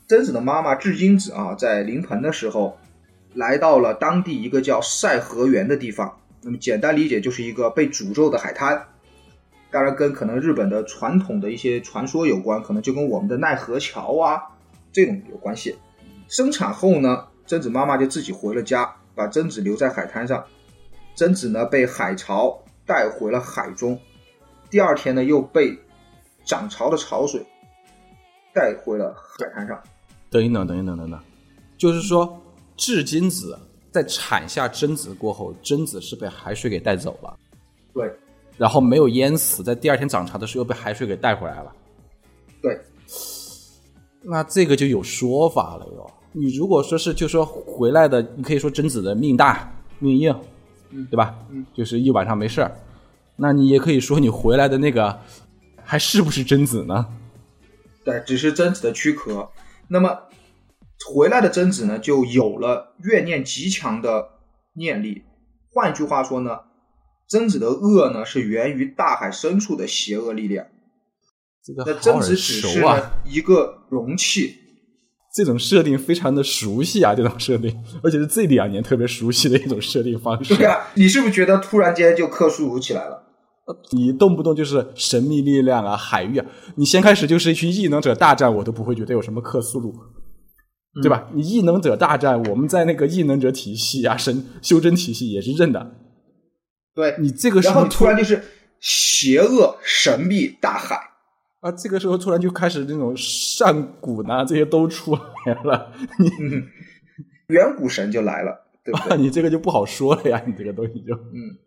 贞子的妈妈至今子啊，在临盆的时候，来到了当地一个叫赛河源的地方。那么简单理解就是一个被诅咒的海滩。当然，跟可能日本的传统的一些传说有关，可能就跟我们的奈何桥啊这种有关系。生产后呢，贞子妈妈就自己回了家，把贞子留在海滩上。贞子呢被海潮带回了海中，第二天呢又被涨潮的潮水带回了海滩上。等一等，等一等，等等，就是说，至今子在产下贞子过后，贞子是被海水给带走了，对然后没有淹死，在第二天涨潮的时候又被海水给带回来了。对，那这个就有说法了哟。你如果说是就说回来的，你可以说贞子的命大命硬，对吧？嗯，就是一晚上没事儿。那你也可以说你回来的那个还是不是贞子呢？对，只是贞子的躯壳。那么回来的贞子呢，就有了怨念极强的念力。换句话说呢，贞子的恶呢是源于大海深处的邪恶力量。这个好那贞子耳只是！一个容器，这种设定非常的熟悉啊，这种设定，而且是这两年特别熟悉的一种设定方式。对呀、你是不是觉得突然间就克苏鲁起来了？你动不动就是神秘力量啊、海域啊，你先开始就是一群异能者大战，我都不会觉得有什么克苏鲁，对吧？你异能者大战，我们在那个异能者体系啊、神修真体系也是认的。对，你这个时然后候突然就是邪恶神秘大海。啊，这个时候突然就开始那种上古呐，这些都出来了，你嗯，远古神就来了，对不对？啊，你这个就不好说了呀，你这个东西就嗯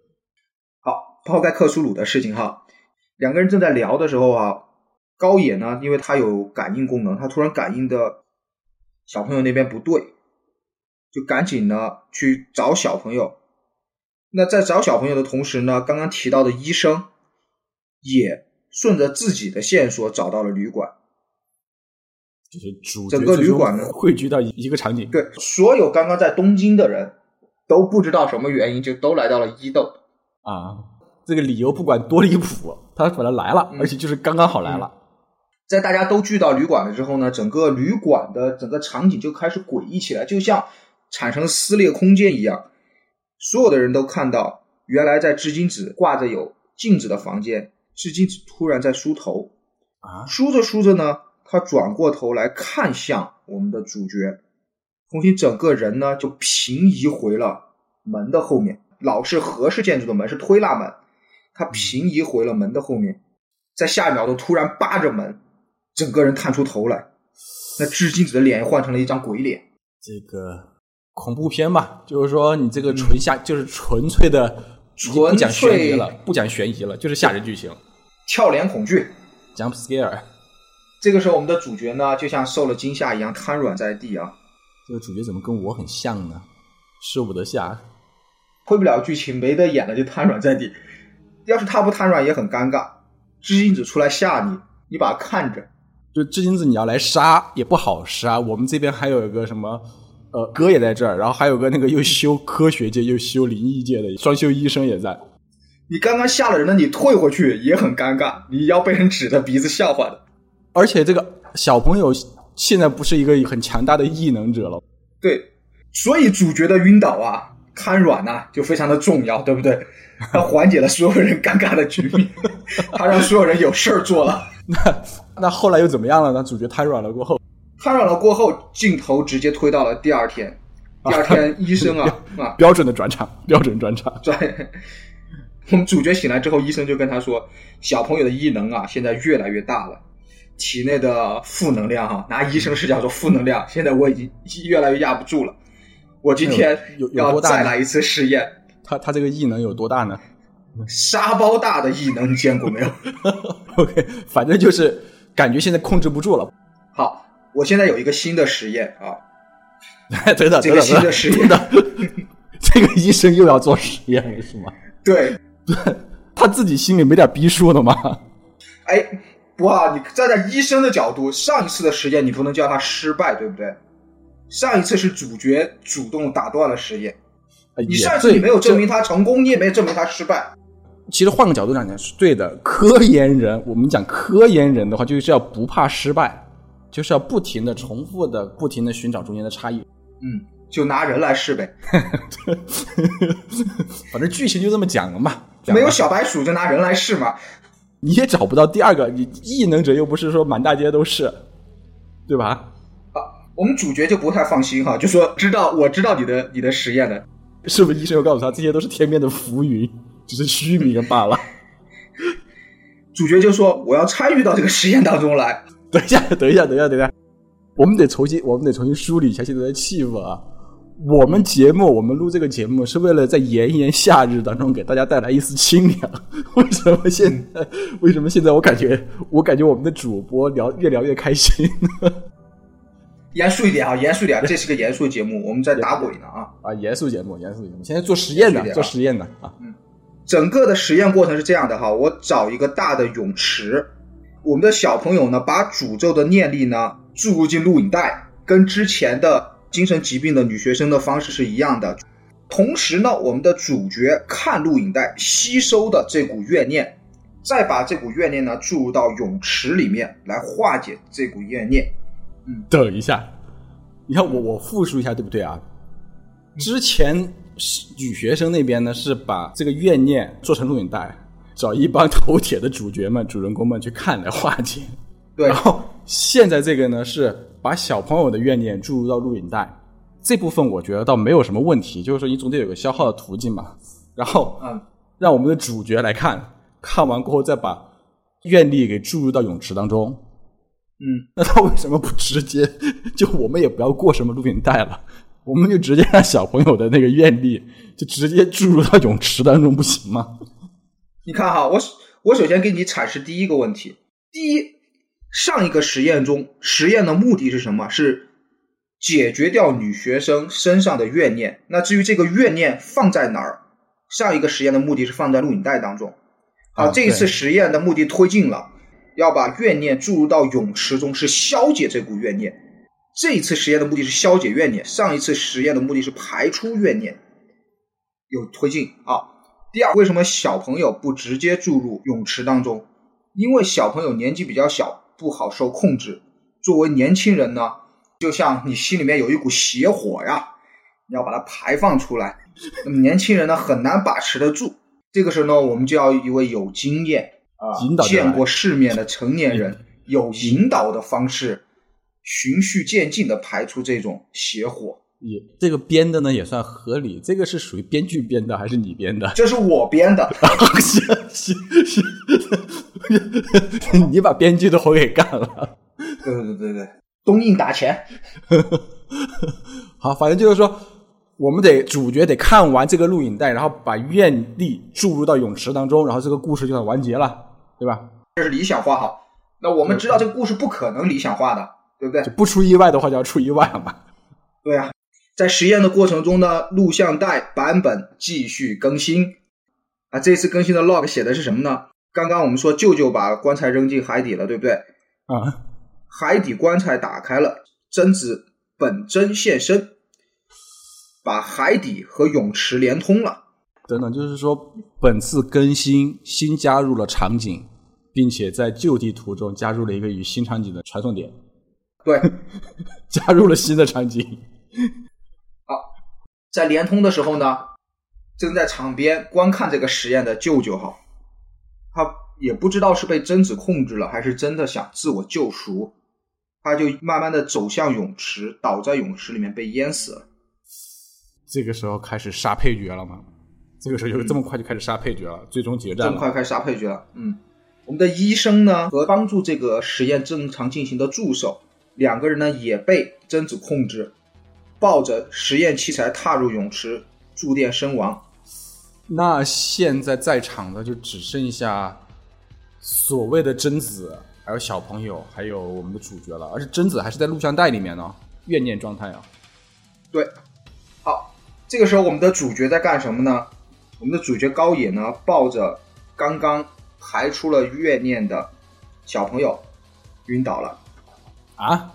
好，抛开克苏鲁的事情哈，两个人正在聊的时候啊，高野呢，因为他有感应功能，他突然感应的小朋友那边不对，就赶紧呢去找小朋友。那在找小朋友的同时呢，刚刚提到的医生也顺着自己的线索找到了旅馆。就是主整个旅馆呢 汇聚到一个场景，对，所有刚刚在东京的人都不知道什么原因，就都来到了伊豆。啊，这个理由不管多离谱，他反正来了，嗯而且就是刚刚好来了。在大家都聚到旅馆了之后呢，整个旅馆的整个场景就开始诡异起来，就像产生撕裂空间一样。所有的人都看到，原来在织金子挂着有镜子的房间，织金子突然在梳头，啊，梳着梳着呢，他转过头来看向我们的主角，重新整个人呢就平移回了门的后面。老式和式建筑的门是推拉门，他平移回了门的后面，在下一秒钟突然扒着门，整个人探出头来，那织金子的脸换成了一张鬼脸。这个恐怖片嘛，就是说你这个纯吓，就是纯粹的，不讲悬疑了，不讲悬疑了，就是吓人剧情跳脸恐惧。，jump scare。这个时候，我们的主角呢，就像受了惊吓一样瘫软在地啊。这个主角怎么跟我很像呢？受不得吓。推不了剧情，没得演了就瘫软在地。要是他不瘫软也很尴尬。知金子出来吓你，你把他看着，就知金子你要来杀也不好杀，我们这边还有一个什么，呃，哥也在这儿，然后还有个那个又修科学界又修灵异界的双修医生也在。你刚刚吓了人了，你退回去也很尴尬，你要被人指着鼻子笑话的。而且这个小朋友现在不是一个很强大的异能者了，对，所以主角的晕倒啊、瘫软呐、就非常的重要，对不对？他缓解了所有人尴尬的局面，他让所有人有事儿做了。那那后来又怎么样了呢？主角瘫软了过后，瘫软了过后，镜头直接推到了第二天。第二天，医生啊 啊，标准的转场，标准转场。对，我们主角醒来之后，医生就跟他说，小朋友的异能啊，现在越来越大了，体内的负能量哈、拿医生视角说负能量，现在我已经越来越压不住了。我今天 有要再来一次试验，他他这个异能有多大呢沙包大的异能，你见过没有？？OK，反正就是感觉现在控制不住了。好，我现在有一个新的实验啊，真的，这个新的实验的，这个医生又要做实验了是吗？对，他自己心里没点逼数的吗？哎，哇，你站在医生的角度，上一次的实验你不能叫他失败，对不对？上一次是主角主动打断了实验，你上次你没有证明他成功，你也没有证明他失败。其实换个角度讲讲是对的。科研人，我们讲科研人的话，就是要不怕失败，就是要不停的、重复的、不停的寻找中间的差异。嗯，就拿人来试呗，反正剧情就这么讲了嘛。了没有小白鼠就拿人来试嘛。你也找不到第二个，你异能者又不是说满大街都是，对吧？啊我们主角就不太放心哈，就说知道我知道你的你的实验的，是不是医生又告诉他这些都是天边的浮云，只是虚名罢了？主角就说：“我要参与到这个实验当中来。”等一下，等一下，等一下，等一下，我们得重新，我们得重新梳理一下现在的气氛啊。我们节目，我们录这个节目是为了在炎炎夏日当中给大家带来一丝清凉。为什么现在？为什么现在？我感觉，我感觉我们的主播聊越聊越开心。严肃一点啊，严肃点，这是个严肃节目，我们在打鬼呢啊啊！严肃节目，严肃节目，现在做实验的，做实验的啊。嗯，整个的实验过程是这样的哈，我找一个大的泳池，我们的小朋友呢，把诅咒的念力呢注入进录影带，跟之前的。精神疾病的女学生的方式是一样的，同时呢，我们的主角看录影带吸收的这股怨念，再把这股怨念呢注入到泳池里面来化解这股怨念。嗯，等一下，你看我我复述一下对不对啊？之前女学生那边呢是把这个怨念做成录影带，找一帮头铁的主角们、主人公们去看来化解。对，然后现在这个呢是。把小朋友的怨念注入到录影带，这部分我觉得倒没有什么问题，就是说你总得有个消耗的途径嘛。然后，嗯，让我们的主角来看，看完过后再把愿力给注入到泳池当中。嗯，那他为什么不直接就我们也不要过什么录影带了，我们就直接让小朋友的那个愿力就直接注入到泳池当中不行吗？你看哈，我我首先给你阐释第一个问题，第一。上一个实验中，实验的目的是什么？是解决掉女学生身上的怨念。那至于这个怨念放在哪儿，上一个实验的目的是放在录影带当中。好，这一次实验的目的推进了，要把怨念注入到泳池中，是消解这股怨念。这一次实验的目的是消解怨念，上一次实验的目的是排出怨念，有推进啊。第二，为什么小朋友不直接注入泳池当中？因为小朋友年纪比较小。不好受控制。作为年轻人呢，就像你心里面有一股邪火呀，你要把它排放出来。那么年轻人呢，很难把持得住。这个时候呢，我们就要一位有经验啊、见过世面的成年人，有引导的方式，循序渐进的排出这种邪火。也这个编的呢也算合理。这个是属于编剧编的还是你编的？这是我编的。行行行。你把编剧的活给干了，对对对对，东印打钱。好，反正就是说，我们得主角得看完这个录影带，然后把愿力注入到泳池当中，然后这个故事就算完结了，对吧？这是理想化哈。那我们知道这个故事不可能理想化的，对不对？不出意外的话就要出意外了嘛。对啊，在实验的过程中呢，录像带版本继续更新啊。这次更新的 log 写的是什么呢？刚刚我们说舅舅把棺材扔进海底了，对不对？啊，海底棺材打开了，贞子本真现身，把海底和泳池连通了。等等，就是说本次更新新加入了场景，并且在旧地图中加入了一个与新场景的传送点。对，加入了新的场景。好，在联通的时候呢，正在场边观看这个实验的舅舅哈。他也不知道是被贞子控制了，还是真的想自我救赎，他就慢慢的走向泳池，倒在泳池里面被淹死了。这个时候开始杀配角了吗？这个时候就这么快就开始杀配角了，最终决战这么快开始杀配角了。嗯，我们的医生呢和帮助这个实验正常进行的助手两个人呢也被贞子控制，抱着实验器材踏入泳池，触电身亡。那现在在场的就只剩下所谓的贞子，还有小朋友，还有我们的主角了。而且贞子还是在录像带里面呢，怨念状态啊。对，好，这个时候我们的主角在干什么呢？我们的主角高野呢，抱着刚刚排出了怨念的小朋友晕倒了。啊？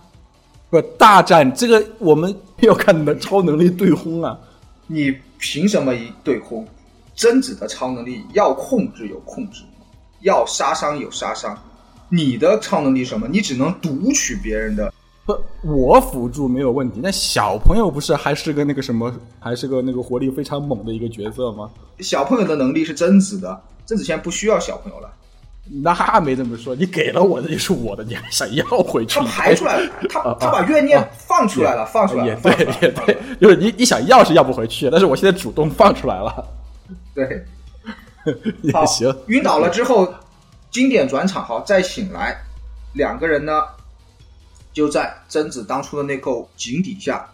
不，大战这个我们要看你的超能力对轰啊！你凭什么一对轰？贞子的超能力要控制有控制，要杀伤有杀伤。你的超能力什么？你只能读取别人的。不，我辅助没有问题。那小朋友不是还是个那个什么，还是个那个活力非常猛的一个角色吗？小朋友的能力是贞子的，贞子现在不需要小朋友了。那没这么说，你给了我的就是我的，你还想要回去？他排出来了，他 他把怨念放出来了，放出来了也，对也对，就是你你想要是要不回去，但是我现在主动放出来了，对，也好行。晕倒了之后，经典转场，好，再醒来，两个人呢就在贞子当初的那口井底下，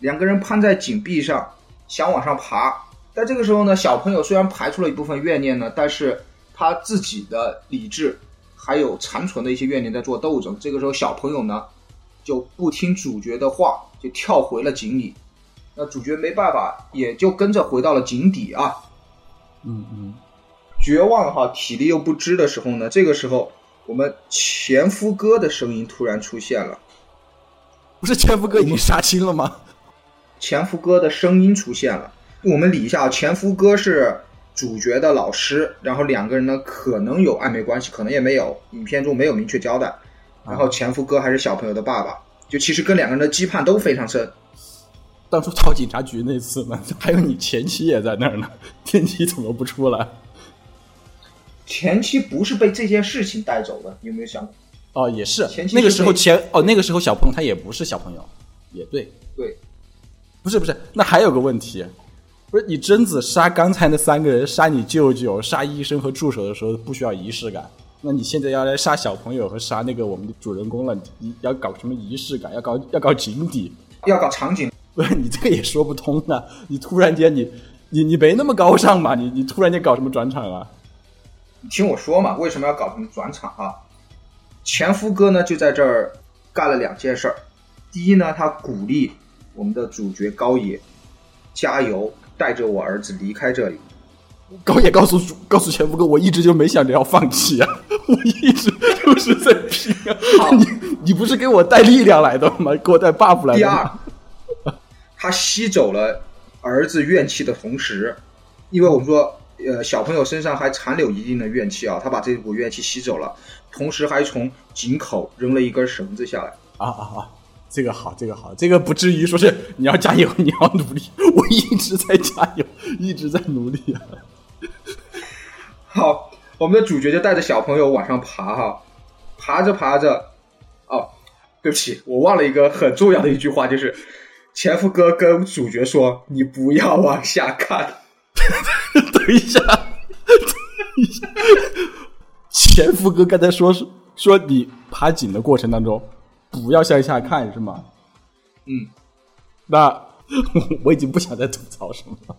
两个人攀在井壁上，想往上爬。但这个时候呢，小朋友虽然排出了一部分怨念呢，但是他自己的理智还有残存的一些怨念在做斗争。这个时候，小朋友呢就不听主角的话，就跳回了井里。那主角没办法，也就跟着回到了井底啊。嗯嗯，绝望哈，体力又不支的时候呢，这个时候我们前夫哥的声音突然出现了。不是前夫哥已经杀青了吗？前夫哥的声音出现了。我们理一下，前夫哥是主角的老师，然后两个人呢可能有暧昧关系，可能也没有，影片中没有明确交代。然后前夫哥还是小朋友的爸爸，就其实跟两个人的羁绊都非常深。当初到警察局那次呢，还有你前妻也在那儿呢，天妻怎么不出来？前妻不是被这件事情带走的，你有没有想过？哦，也是前妻那个时候前哦，那个时候小朋友他也不是小朋友，也对，对，不是不是，那还有个问题，不是你贞子杀刚才那三个人，杀你舅舅、杀医生和助手的时候不需要仪式感，那你现在要来杀小朋友和杀那个我们的主人公了，你要搞什么仪式感？要搞要搞井底？要搞场景，不是你这个也说不通啊！你突然间你你你没那么高尚嘛？你你突然间搞什么转场啊？你听我说嘛，为什么要搞什么转场啊？前夫哥呢就在这儿干了两件事儿。第一呢，他鼓励我们的主角高野加油，带着我儿子离开这里。高野告诉告诉前夫哥，我一直就没想着要放弃啊，我一直就是在拼啊。你你不是给我带力量来的吗？给我带 buff 来的第。二，他吸走了儿子怨气的同时，因为我们说，呃，小朋友身上还残留一定的怨气啊，他把这股怨气吸走了，同时还从井口扔了一根绳子下来。啊啊啊！这个好，这个好，这个不至于说是你要加油，你要努力。我一直在加油，一直在努力啊。好，我们的主角就带着小朋友往上爬哈，爬着爬着，哦，对不起，我忘了一个很重要的一句话，就是前夫哥跟主角说：“你不要往下看。等一下，等一下，前夫哥刚才说是说你爬井的过程当中不要向下看是吗？”嗯，那 我已经不想再吐槽什么了。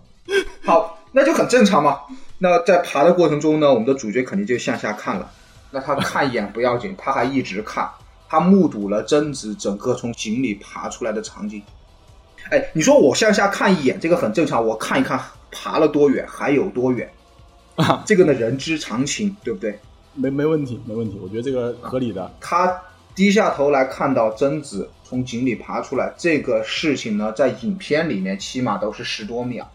好，那就很正常嘛。那在爬的过程中呢，我们的主角肯定就向下看了。那他看一眼不要紧，他还一直看，他目睹了贞子整个从井里爬出来的场景。哎，你说我向下看一眼，这个很正常。我看一看爬了多远，还有多远，啊，这个呢人之常情，对不对？没没问题，没问题，我觉得这个合理的。他低下头来看到贞子从井里爬出来，这个事情呢，在影片里面起码都是十多秒。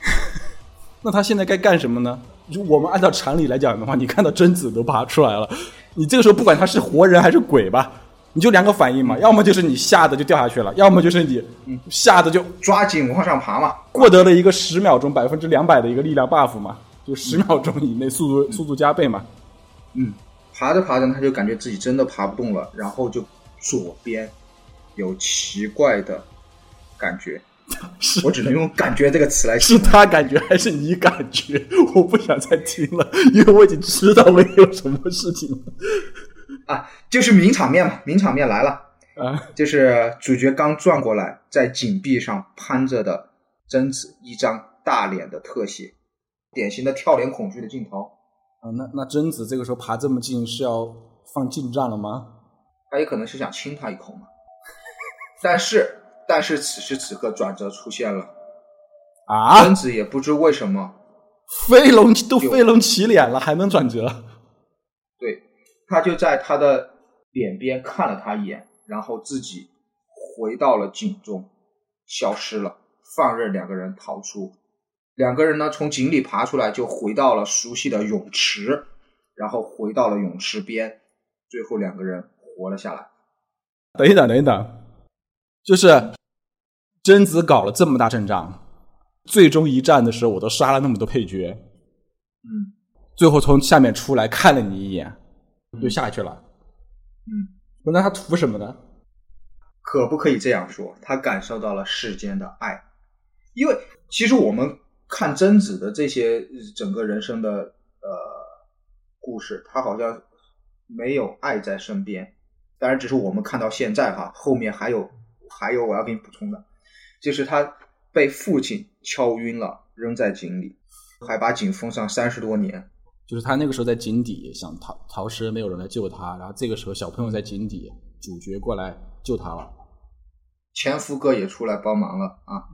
那他现在该干什么呢？就我们按照常理来讲的话，你看到贞子都爬出来了，你这个时候不管他是活人还是鬼吧，你就两个反应嘛，要么就是你吓得就掉下去了，要么就是你吓得就抓紧往上爬嘛。获得了一个十秒钟百分之两百的一个力量 buff 嘛，就十秒钟以内速度速度加倍嘛。嗯，爬着爬着，他就感觉自己真的爬不动了，然后就左边有奇怪的感觉，我只能用“感觉”这个词来形是他感觉还是你感觉？我不想再听了，因为我已经知道会有什么事情了 啊，就是名场面嘛，名场面来了，啊！就是主角刚转过来，在井壁上攀着的贞子一张大脸的特写，典型的跳脸恐惧的镜头。啊，那那贞子这个时候爬这么近是要放近战了吗？他也可能是想亲他一口嘛。但是，但是此时此刻转折出现了，啊贞，子也不知为什么，飞龙都飞龙起脸了，还能转折？对他就在他的脸边看了他一眼，然后自己回到了井中，消失了，放任两个人逃出。两个人呢，从井里爬出来，就回到了熟悉的泳池，然后回到了泳池边，最后两个人活了下来。等一等，等一等，就是贞子搞了这么大阵仗，最终一战的时候，我都杀了那么多配角，嗯，最后从下面出来看了你一眼，就下去了。嗯，那他图什么呢？可不可以这样说？他感受到了世间的爱，因为其实我们看贞子的这些整个人生的呃故事，他好像没有爱在身边。当然，只是我们看到现在哈，后面还有还有我要给你补充的，就是他被父亲敲晕了，扔在井里，还把井封上三十多年。就是他那个时候在井底想逃逃生，没有人来救他，然后这个时候小朋友在井底，主角过来救他了。前夫哥也出来帮忙了啊！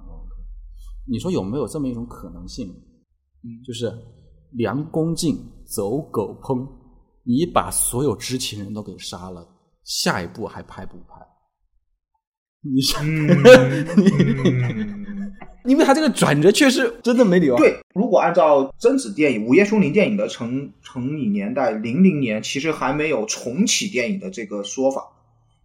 你说有没有这么一种可能性？嗯，就是梁公敬走狗烹，你把所有知情人都给杀了，下一步还拍不拍？你想 因为他这个转折确实真的没理由。对，如果按照贞子电影《午夜凶铃》电影的成成影年代，零零年其实还没有重启电影的这个说法。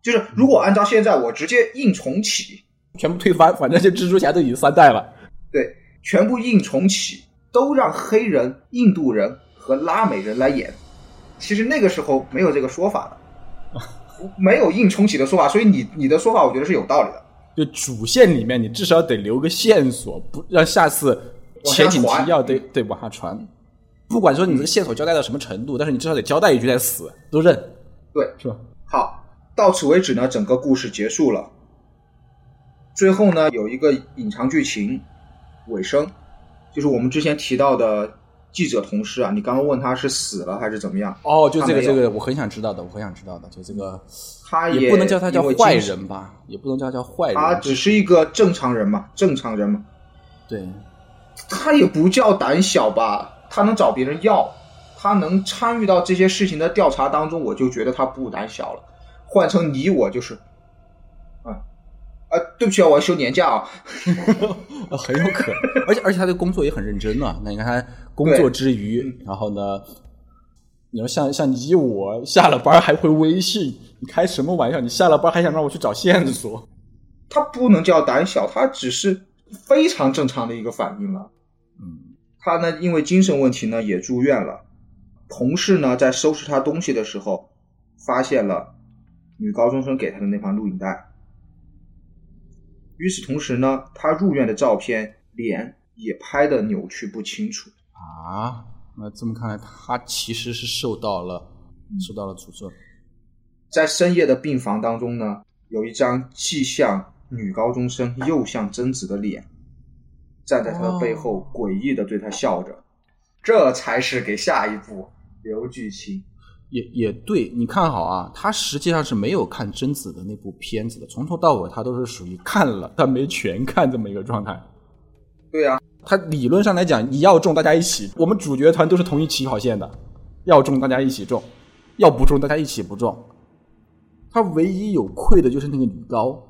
就是如果按照现在，我直接硬重启，全部推翻，反正这蜘蛛侠都已经三代了。对，全部硬重启，都让黑人、印度人和拉美人来演。其实那个时候没有这个说法的，没有硬重启的说法，所以你你的说法我觉得是有道理的。就主线里面，你至少得留个线索，不让下次前景提要得得往下传。不管说你这个线索交代到什么程度，但是你至少得交代一句再死，都认。对，是吧？好。到此为止呢，整个故事结束了。最后呢，有一个隐藏剧情尾声，就是我们之前提到的记者同事啊，你刚刚问他是死了还是怎么样？哦，就这个这个，我很想知道的，我很想知道的，就这个，他也不能叫他叫坏人吧，也不能叫他叫坏人，他只是一个正常人嘛，正常人嘛。对，他也不叫胆小吧，他能找别人要，他能参与到这些事情的调查当中，我就觉得他不胆小了。换成你我就是，啊啊，对不起啊，我要休年假啊，很有可能，而且而且他的工作也很认真啊。那你看他工作之余，然后呢，你说像像你我下了班还会微信，你开什么玩笑？你下了班还想让我去找线索？他不能叫胆小，他只是非常正常的一个反应了。嗯，他呢，因为精神问题呢也住院了。同事呢在收拾他东西的时候，发现了。女高中生给他的那盘录影带。与此同时呢，他入院的照片脸也拍的扭曲不清楚啊。那这么看来，他其实是受到了受到了诅咒。在深夜的病房当中呢，有一张既像女高中生又像贞子的脸，站在他的背后，诡异的对他笑着。这才是给下一步留剧情。也也对，你看好啊，他实际上是没有看贞子的那部片子的，从头到尾他都是属于看了，但没全看这么一个状态。对呀，他理论上来讲，你要中大家一起，我们主角团都是同一起跑线的，要中大家一起中，要不中大家一起不中。他唯一有愧的就是那个女高。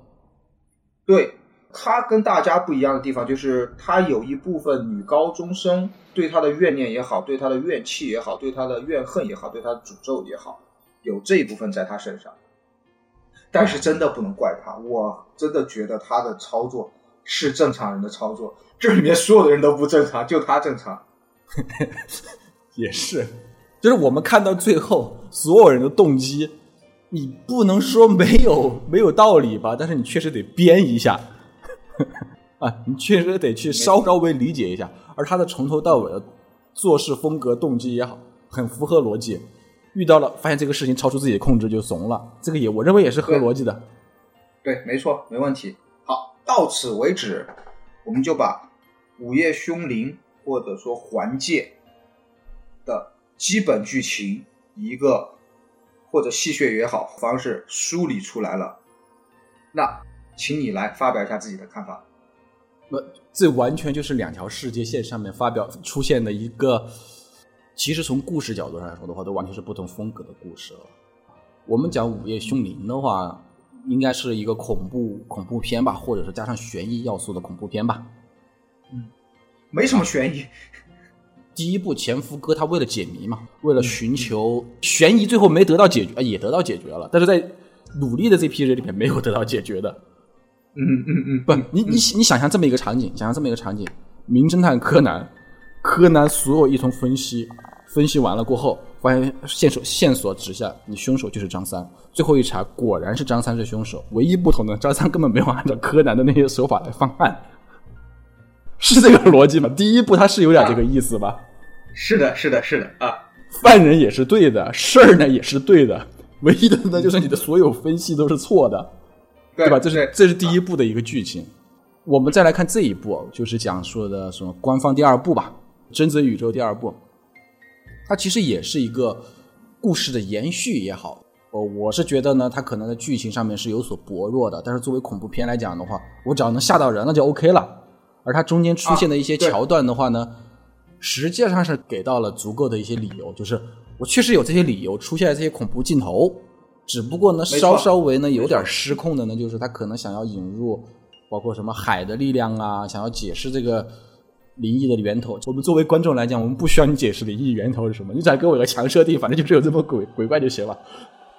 对。他跟大家不一样的地方，就是他有一部分女高中生对他的怨念也好，对他的怨气也好，对他的怨恨也好，对他的诅咒也好，有这一部分在他身上。但是真的不能怪他，我真的觉得他的操作是正常人的操作，这里面所有的人都不正常，就他正常。也是，就是我们看到最后，所有人的动机，你不能说没有没有道理吧？但是你确实得编一下。啊，你确实得去稍稍微理解一下，而他的从头到尾的做事风格、动机也好，很符合逻辑。遇到了，发现这个事情超出自己的控制就怂了，这个也我认为也是合逻辑的。对，没错，没问题。好，到此为止，我们就把《午夜凶铃》或者说《环界》的基本剧情一个或者戏谑也好方式梳理出来了。那。请你来发表一下自己的看法。那，这完全就是两条世界线上面发表出现的一个，其实从故事角度上来说的话，都完全是不同风格的故事了。我们讲《午夜凶铃》的话，应该是一个恐怖恐怖片吧，或者是加上悬疑要素的恐怖片吧。嗯，没什么悬疑。第一部《前夫哥》，他为了解谜嘛，为了寻求悬疑，最后没得到解决，也得到解决了，但是在努力的这批人里面没有得到解决的。嗯嗯嗯，不，你你你想象这么一个场景，想象这么一个场景，名侦探柯南，柯南所有一通分析，分析完了过后，发现线索线索指向你凶手就是张三。最后一查，果然是张三是凶手。唯一不同的，张三根本没有按照柯南的那些手法来犯案，是这个逻辑吗？第一步他是有点这个意思吧？是的，是的，是的啊。犯人也是对的，事儿呢也是对的，唯一的呢就是你的所有分析都是错的，对吧？这是这是第一部的一个剧情。我们再来看这一部，就是讲述的什么官方第二部吧，《贞子宇宙》第二部，它其实也是一个故事的延续也好，呃，我是觉得呢，它可能在剧情上面是有所薄弱的，但是作为恐怖片来讲的话，我只要能吓到人，那就 OK 了。而它中间出现的一些桥段的话呢，实际上是给到了足够的一些理由，就是我确实有这些理由出现这些恐怖镜头，只不过呢，稍稍微呢有点失控的呢，就是他可能想要引入。包括什么海的力量啊，想要解释这个灵异的源头。我们作为观众来讲，我们不需要你解释灵异源头是什么，你只要给我一个强设定，反正就是有这么鬼鬼怪就行了。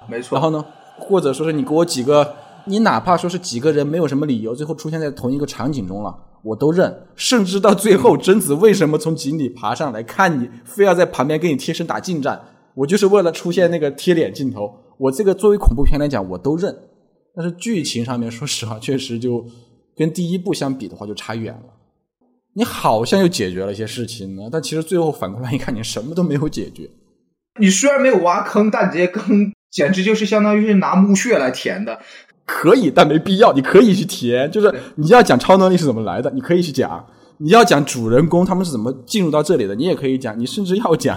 没错。然后呢，或者说是你给我几个，你哪怕说是几个人没有什么理由，最后出现在同一个场景中了，我都认。甚至到最后，贞子为什么从井里爬上来看你，非要在旁边跟你贴身打近战，我就是为了出现那个贴脸镜头。我这个作为恐怖片来讲，我都认。但是剧情上面，说实话，确实就。跟第一部相比的话，就差远了。你好像又解决了一些事情呢，但其实最后反过来一看，你什么都没有解决。你虽然没有挖坑，但这些坑简直就是相当于是拿墓穴来填的。可以，但没必要。你可以去填，就是你要讲超能力是怎么来的，你可以去讲；你要讲主人公他们是怎么进入到这里的，你也可以讲。你甚至要讲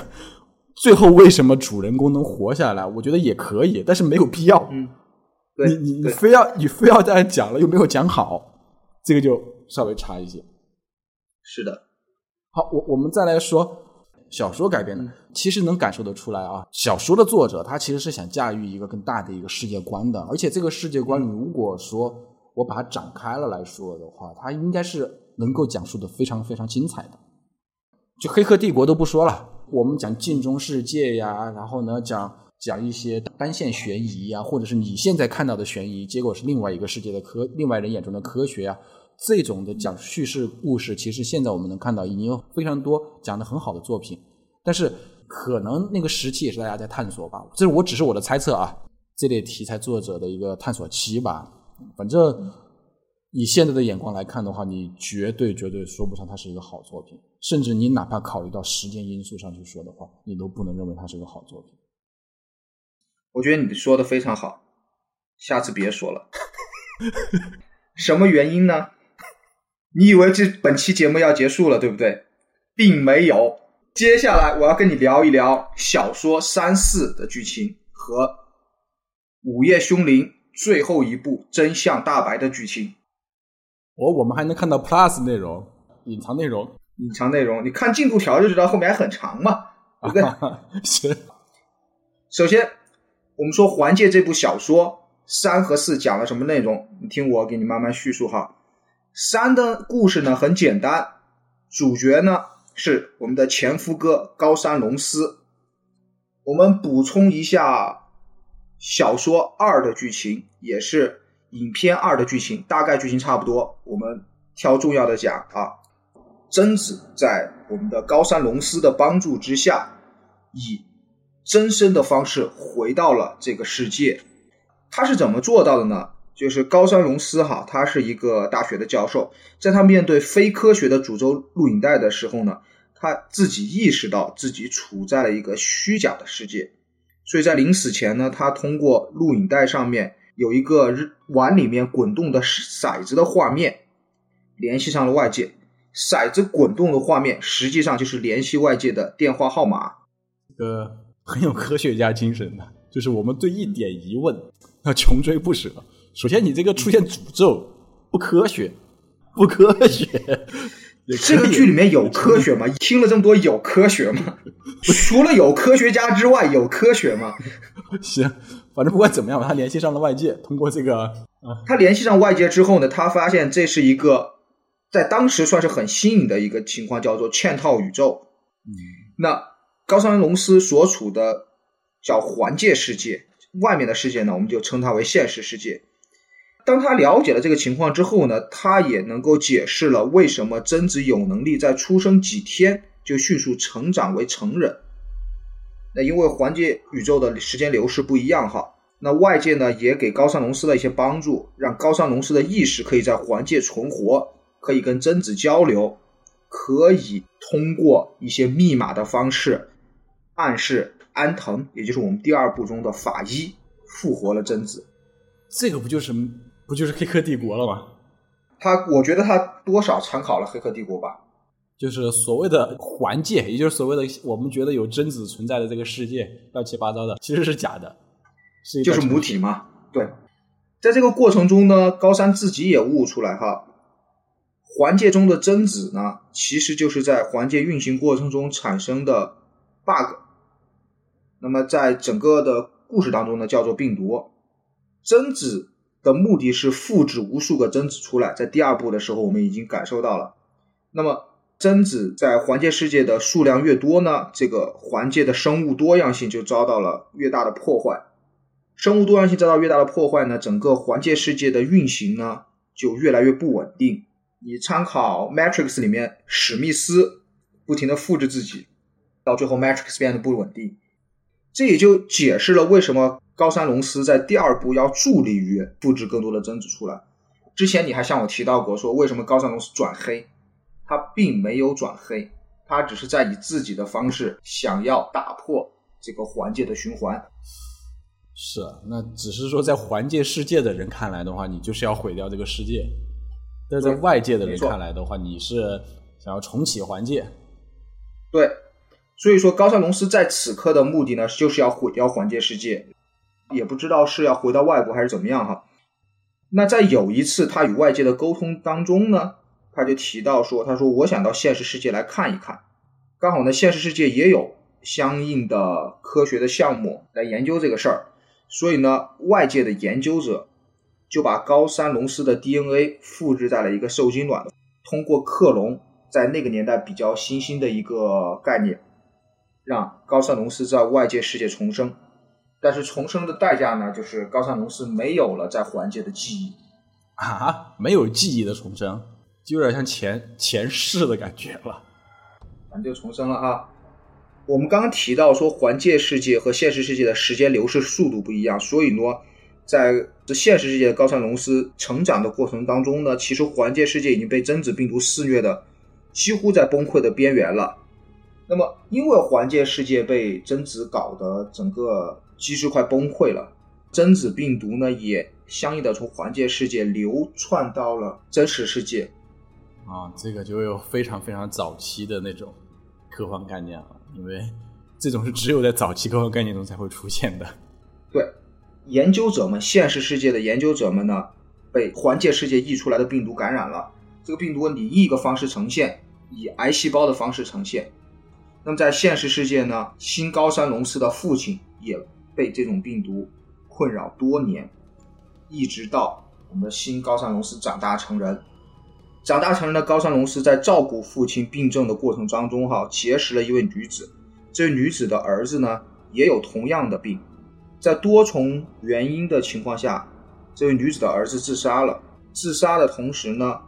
最后为什么主人公能活下来，我觉得也可以，但是没有必要。嗯，你你你非要你非要这样讲了，又没有讲好。这个就稍微差一些，是的。好，我我们再来说小说改编的，其实能感受得出来啊。小说的作者他其实是想驾驭一个更大的一个世界观的，而且这个世界观如果说我把它展开了来说的话，它应该是能够讲述的非常非常精彩的。就《黑客帝国》都不说了，我们讲镜中世界呀，然后呢讲。讲一些单线悬疑呀，或者是你现在看到的悬疑，结果是另外一个世界的科，另外人眼中的科学啊，这种的讲叙事故事，其实现在我们能看到已经有非常多讲的很好的作品，但是可能那个时期也是大家在探索吧，这是我只是我的猜测啊，这类题材作者的一个探索期吧。反正以现在的眼光来看的话，你绝对绝对说不上它是一个好作品，甚至你哪怕考虑到时间因素上去说的话，你都不能认为它是个好作品。我觉得你说的非常好，下次别说了。什么原因呢？你以为这本期节目要结束了，对不对？并没有。接下来我要跟你聊一聊小说三四的剧情和《午夜凶铃》最后一部真相大白的剧情。哦，我们还能看到 Plus 内容、隐藏内容、隐藏内容。你看进度条就知道后面还很长嘛，对不对？是。首先。我们说《环界》这部小说三和四讲了什么内容？你听我给你慢慢叙述哈。三的故事呢很简单，主角呢是我们的前夫哥高山龙司。我们补充一下小说二的剧情，也是影片二的剧情，大概剧情差不多。我们挑重要的讲啊。贞子在我们的高山龙司的帮助之下，以真身的方式回到了这个世界，他是怎么做到的呢？就是高山龙司哈，他是一个大学的教授，在他面对非科学的诅咒录影带的时候呢，他自己意识到自己处在了一个虚假的世界，所以在临死前呢，他通过录影带上面有一个碗里面滚动的骰子的画面，联系上了外界，骰子滚动的画面实际上就是联系外界的电话号码，这个。很有科学家精神的，就是我们对一点疑问要穷追不舍。首先，你这个出现诅咒不科学，不科学。这个剧里面有科学吗？听了这么多，有科学吗？除了有科学家之外，有科学吗？行，反正不管怎么样，他联系上了外界。通过这个，啊，他联系上外界之后呢，他发现这是一个在当时算是很新颖的一个情况，叫做嵌套宇宙。嗯，那。高山龙司所处的叫环界世界，外面的世界呢，我们就称它为现实世界。当他了解了这个情况之后呢，他也能够解释了为什么贞子有能力在出生几天就迅速成长为成人。那因为环界宇宙的时间流逝不一样哈，那外界呢也给高山龙司的一些帮助，让高山龙司的意识可以在环界存活，可以跟贞子交流，可以通过一些密码的方式暗示安藤，也就是我们第二部中的法医复活了贞子。这个不就是不就是黑客帝国了吗？他我觉得他多少参考了黑客帝国吧。就是所谓的环界，也就是所谓的我们觉得有贞子存在的这个世界，乱七八糟的，其实是假的，是就是母体嘛。对，在这个过程中呢，高山自己也悟出来哈，环界中的贞子呢，其实就是在环界运行过程中产生的 bug。那么在整个的故事当中呢，叫做病毒。贞子的目的是复制无数个贞子出来，在第二部的时候我们已经感受到了。那么贞子在环界世界的数量越多呢，这个环界的生物多样性就遭到了越大的破坏。生物多样性遭到越大的破坏呢，整个环界世界的运行呢就越来越不稳定。你参考《Matrix》里面史密斯不停的复制自己，到最后 Matrix 变得不稳定，这也就解释了为什么高山龙斯在第二部要助力于复制更多的贞子出来。之前你还向我提到过，说为什么高山龙斯转黑？他并没有转黑，他只是在以自己的方式想要打破这个环界的循环。是啊，那只是说在环界世界的人看来的话，你就是要毁掉这个世界；但在外界的人看来的话，你是想要重启环界。对，所以说高山龙司在此刻的目的呢，就是要毁掉环界世界，也不知道是要回到外国还是怎么样哈。那在有一次他与外界的沟通当中呢？他就提到说：“他说我想到现实世界来看一看，刚好呢，现实世界也有相应的科学的项目来研究这个事儿，所以呢，外界的研究者就把高山龙司的 DNA 复制在了一个受精卵，通过克隆，在那个年代比较新兴的一个概念，让高山龙司在外界世界重生。但是重生的代价呢，就是高山龙司没有了在环界的记忆啊，没有记忆的重生。”就有点像前前世的感觉了，咱就重生了哈。我们刚刚提到说，环界世界和现实世界的时间流逝速度不一样，所以呢，在这现实世界的高山龙司成长的过程当中呢，其实环界世界已经被贞子病毒肆虐的几乎在崩溃的边缘了。那么，因为环界世界被贞子搞得整个机制快崩溃了，贞子病毒呢也相应的从环界世界流窜到了真实世界。啊，这个就有非常非常早期的那种科幻概念了，因为这种是只有在早期科幻概念中才会出现的。对，研究者们，现实世界的研究者们呢，被环界世界溢出来的病毒感染了。这个病毒以一个方式呈现，以癌细胞的方式呈现。那么在现实世界呢，新高山龙司的父亲也被这种病毒困扰多年，一直到我们的新高山龙司长大成人。长大成人的高山龙司在照顾父亲病症的过程当中，哈结识了一位女子。这位女子的儿子呢，也有同样的病。在多重原因的情况下，这位女子的儿子自杀了。自杀的同时呢，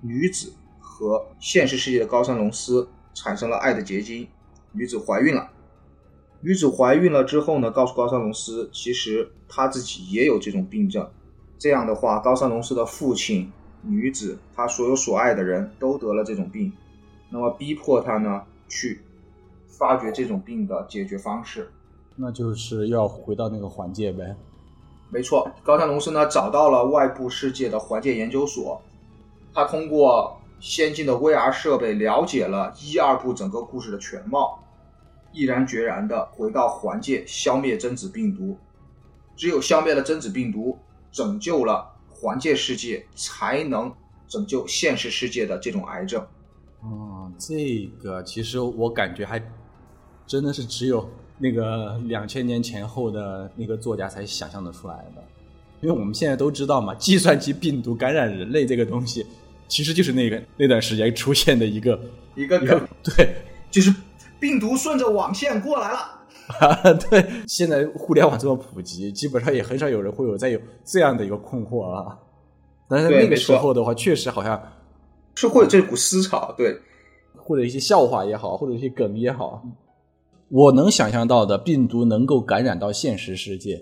女子和现实世界的高山龙司产生了爱的结晶。女子怀孕了。女子怀孕了之后呢，告诉高山龙司，其实她自己也有这种病症。这样的话，高山龙司的父亲。女子，她所有所爱的人都得了这种病，那么逼迫她呢去发掘这种病的解决方式，那就是要回到那个环界呗。没错，高山龙司呢找到了外部世界的环界研究所，他通过先进的 VR 设备了解了一二部整个故事的全貌，毅然决然的回到环界消灭贞子病毒，只有消灭了贞子病毒，拯救了。环界世界才能拯救现实世界的这种癌症。哦，这个其实我感觉还真的是只有那个两千年前后的那个作家才想象得出来的。因为我们现在都知道嘛，计算机病毒感染人类这个东西，其实就是那个那段时间出现的一个一个梗。对，就是病毒顺着网线过来了。啊，对，现在互联网这么普及，基本上也很少有人会有再有这样的一个困惑啊。但是那个时候的话，确实好像是会有这股思潮，对，或者一些笑话也好，或者一些梗也好。我能想象到的病毒能够感染到现实世界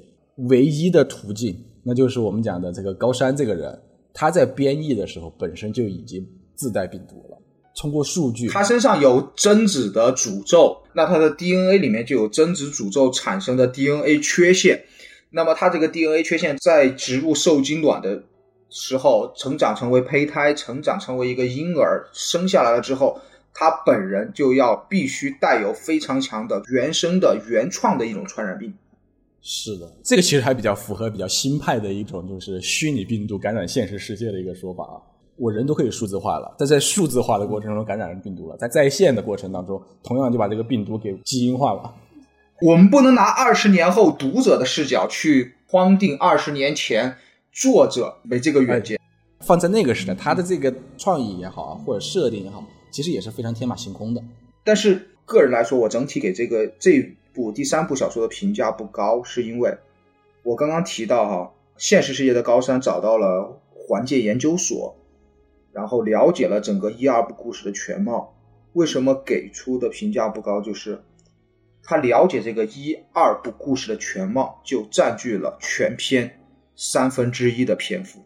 唯一的途径，那就是我们讲的这个高山这个人，他在编译的时候本身就已经自带病毒了。通过数据，他身上有贞子的诅咒，那他的 DNA 里面就有贞子诅咒产生的 DNA 缺陷。那么他这个 DNA 缺陷在植入受精卵的时候，成长成为胚胎，成长成为一个婴儿，生下来了之后。他本人就要必须带有非常强的原生的原创的一种传染病。是的，这个其实还比较符合比较新派的一种，就是虚拟病毒感染现实世界的一个说法啊。我人都可以数字化了，但在数字化的过程中感染了病毒了，在在线的过程当中，同样就把这个病毒给基因化了。我们不能拿二十年后读者的视角去框定二十年前作者没这个远见，放在那个时代，他的这个创意也好啊，或者设定也好。其实也是非常天马行空的，但是个人来说，我整体给这个这部第三部小说的评价不高，是因为我刚刚提到哈，现实世界的高山找到了环界研究所，然后了解了整个一二部故事的全貌。为什么给出的评价不高？就是他了解这个一二部故事的全貌，就占据了全篇三分之一的篇幅。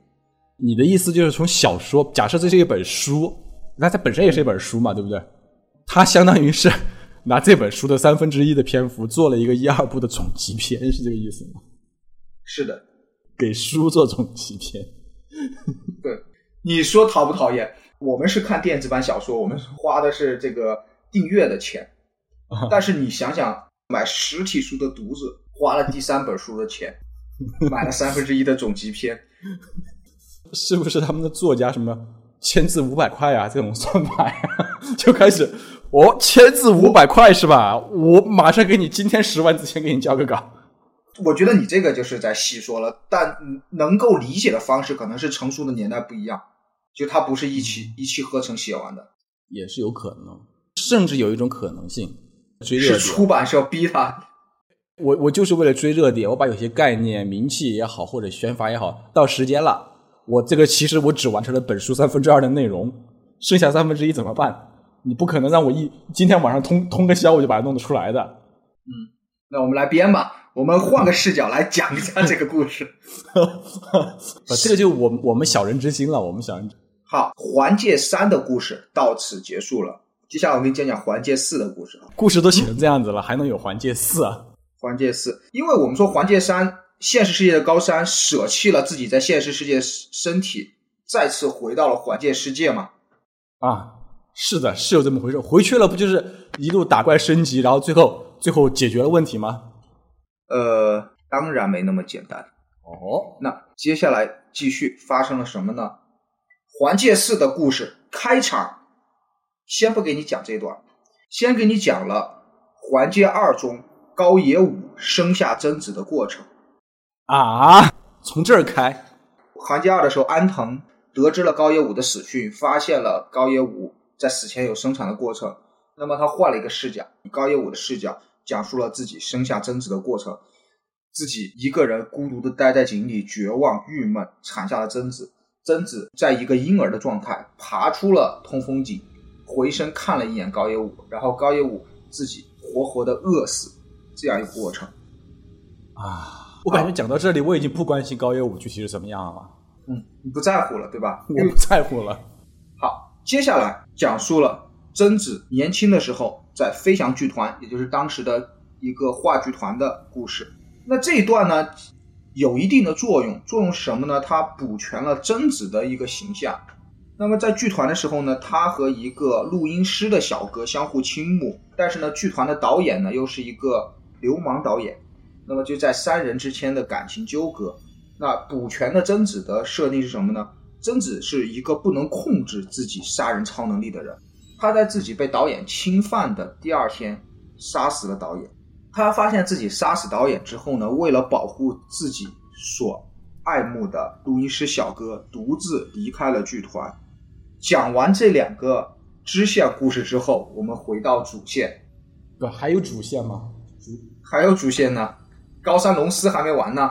你的意思就是从小说，假设这是一本书。那它本身也是一本书嘛，对不对？它相当于是拿这本书的三分之一的篇幅做了一个一二部的总集篇，是这个意思吗？是的，给书做总集篇。对，你说讨不讨厌？我们是看电子版小说，我们花的是这个订阅的钱。但是你想想，买实体书的读者花了第三本书的钱，买了三分之一的总集篇，是不是他们的作家什么？签字五百块啊，这种算法呀，就开始哦，签字五百块是吧？我马上给你今天十万字先给你交个稿。我觉得你这个就是在细说了，但能够理解的方式可能是成熟的年代不一样，就它不是一气一气呵成写完的，也是有可能，甚至有一种可能性，追热点。是出版社逼他，我我就是为了追热点，我把有些概念、名气也好，或者宣发也好，到时间了。我这个其实我只完成了本书三分之二的内容，剩下三分之一怎么办？你不可能让我一今天晚上通通个宵我就把它弄得出来的。嗯，那我们来编吧，我们换个视角来讲一下这个故事。这个就我我们小人之心了，我们小人。好，环界三的故事到此结束了。接下来我给你讲讲环界四的故事。故事都写成这样子了，还能有环界四啊？环界四，因为我们说环界三。现实世界的高山舍弃了自己在现实世界身体，再次回到了环界世界吗？啊，是的，是有这么回事。回去了不就是一路打怪升级，然后最后最后解决了问题吗？呃，当然没那么简单。哦，那接下来继续发生了什么呢？环界四的故事开场，先不给你讲这段，先给你讲了环界二中高野武生下贞子的过程。啊！从这儿开，环界二的时候，安藤得知了高野武的死讯，发现了高野武在死前有生产的过程。那么他换了一个视角，以高野武的视角讲述了自己生下贞子的过程。自己一个人孤独的待在井里，绝望、郁闷，产下了贞子。贞子在一个婴儿的状态爬出了通风井，回身看了一眼高野武，然后高野武自己活活的饿死，这样一个过程。啊！我感觉讲到这里，我已经不关心高野武具体是怎么样了。嗯，你不在乎了，对吧？我不在乎了。好，接下来讲述了贞子年轻的时候在飞翔剧团，也就是当时的一个话剧团的故事。那这一段呢，有一定的作用。作用什么呢？它补全了贞子的一个形象。那么在剧团的时候呢，他和一个录音师的小哥相互倾慕，但是呢，剧团的导演呢又是一个流氓导演。那么就在三人之间的感情纠葛，那补全的贞子的设定是什么呢？贞子是一个不能控制自己杀人超能力的人，他在自己被导演侵犯的第二天杀死了导演。他发现自己杀死导演之后呢，为了保护自己所爱慕的录音师小哥，独自离开了剧团。讲完这两个支线故事之后，我们回到主线。不，还有主线吗？主还有主线呢。高山龙司还没完呢，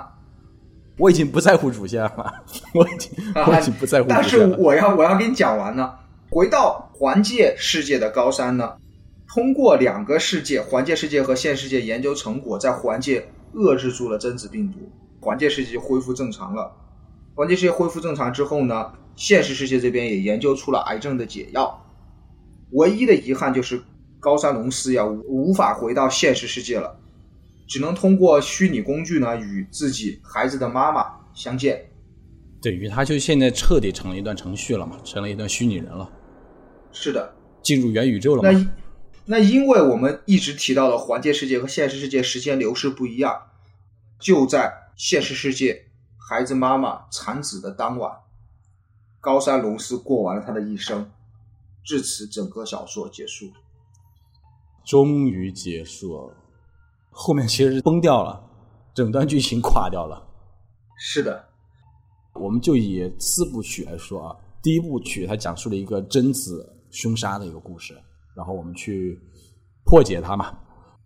我已经不在乎主线了，我已经我已经不在乎。但是我要我要给你讲完呢。回到环界世界的高山呢，通过两个世界——环界世界和现实世界研究成果，在环界遏制住了真子病毒，环界世界恢复正常了。环界世界恢复正常之后呢，现实世界这边也研究出了癌症的解药。唯一的遗憾就是高山龙司呀无法回到现实世界了，只能通过虚拟工具呢与自己孩子的妈妈相见。对于他就现在彻底成了一段程序了嘛，成了一段虚拟人了。是的，进入元宇宙了嘛。那那因为我们一直提到的环界世界和现实世界时间流逝不一样，就在现实世界。孩子妈妈产子的当晚，高山龙司过完了他的一生，至此整个小说结束，终于结束了。后面其实崩掉了，整段剧情垮掉了。是的，我们就以四部曲来说啊，第一部曲它讲述了一个贞子凶杀的一个故事，然后我们去破解它嘛，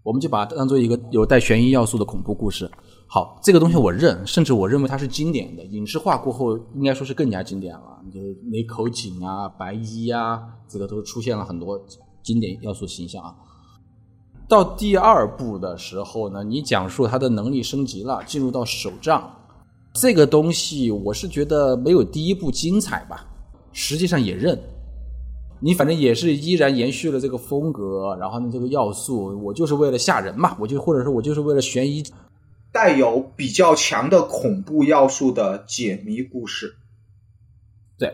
我们就把它当做一个有带悬疑要素的恐怖故事。好，这个东西我认，甚至我认为它是经典的。影视化过后，应该说是更加经典了。就那口井啊、白衣啊，这个都出现了很多经典要素形象啊。到第二部的时候呢，你讲述他的能力升级了，进入到手杖，这个东西我是觉得没有第一部精彩吧。实际上也认，你反正也是依然延续了这个风格，然后呢，这个要素，我就是为了吓人嘛，我就或者说我就是为了悬疑。带有比较强的恐怖要素的解谜故事，对。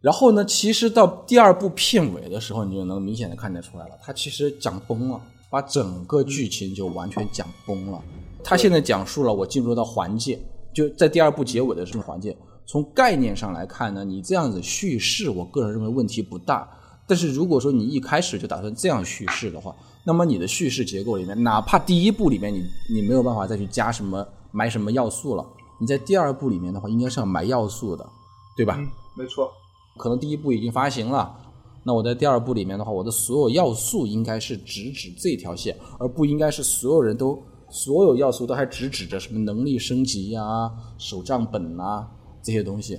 然后呢，其实到第二部片尾的时候，你就能明显的看得出来了，它其实讲崩了，把整个剧情就完全讲崩了。他现在讲述了我进入到环界，就在第二部结尾的这种环界。从概念上来看呢，你这样子叙事，我个人认为问题不大。但是如果说你一开始就打算这样叙事的话，那么你的叙事结构里面，哪怕第一部里面你你没有办法再去加什么埋什么要素了，你在第二部里面的话，应该是要埋要素的，对吧？嗯，没错。可能第一部已经发行了，那我在第二部里面的话，我的所有要素应该是直指这条线，而不应该是所有人都所有要素都还直指着什么能力升级呀、手账本啊这些东西。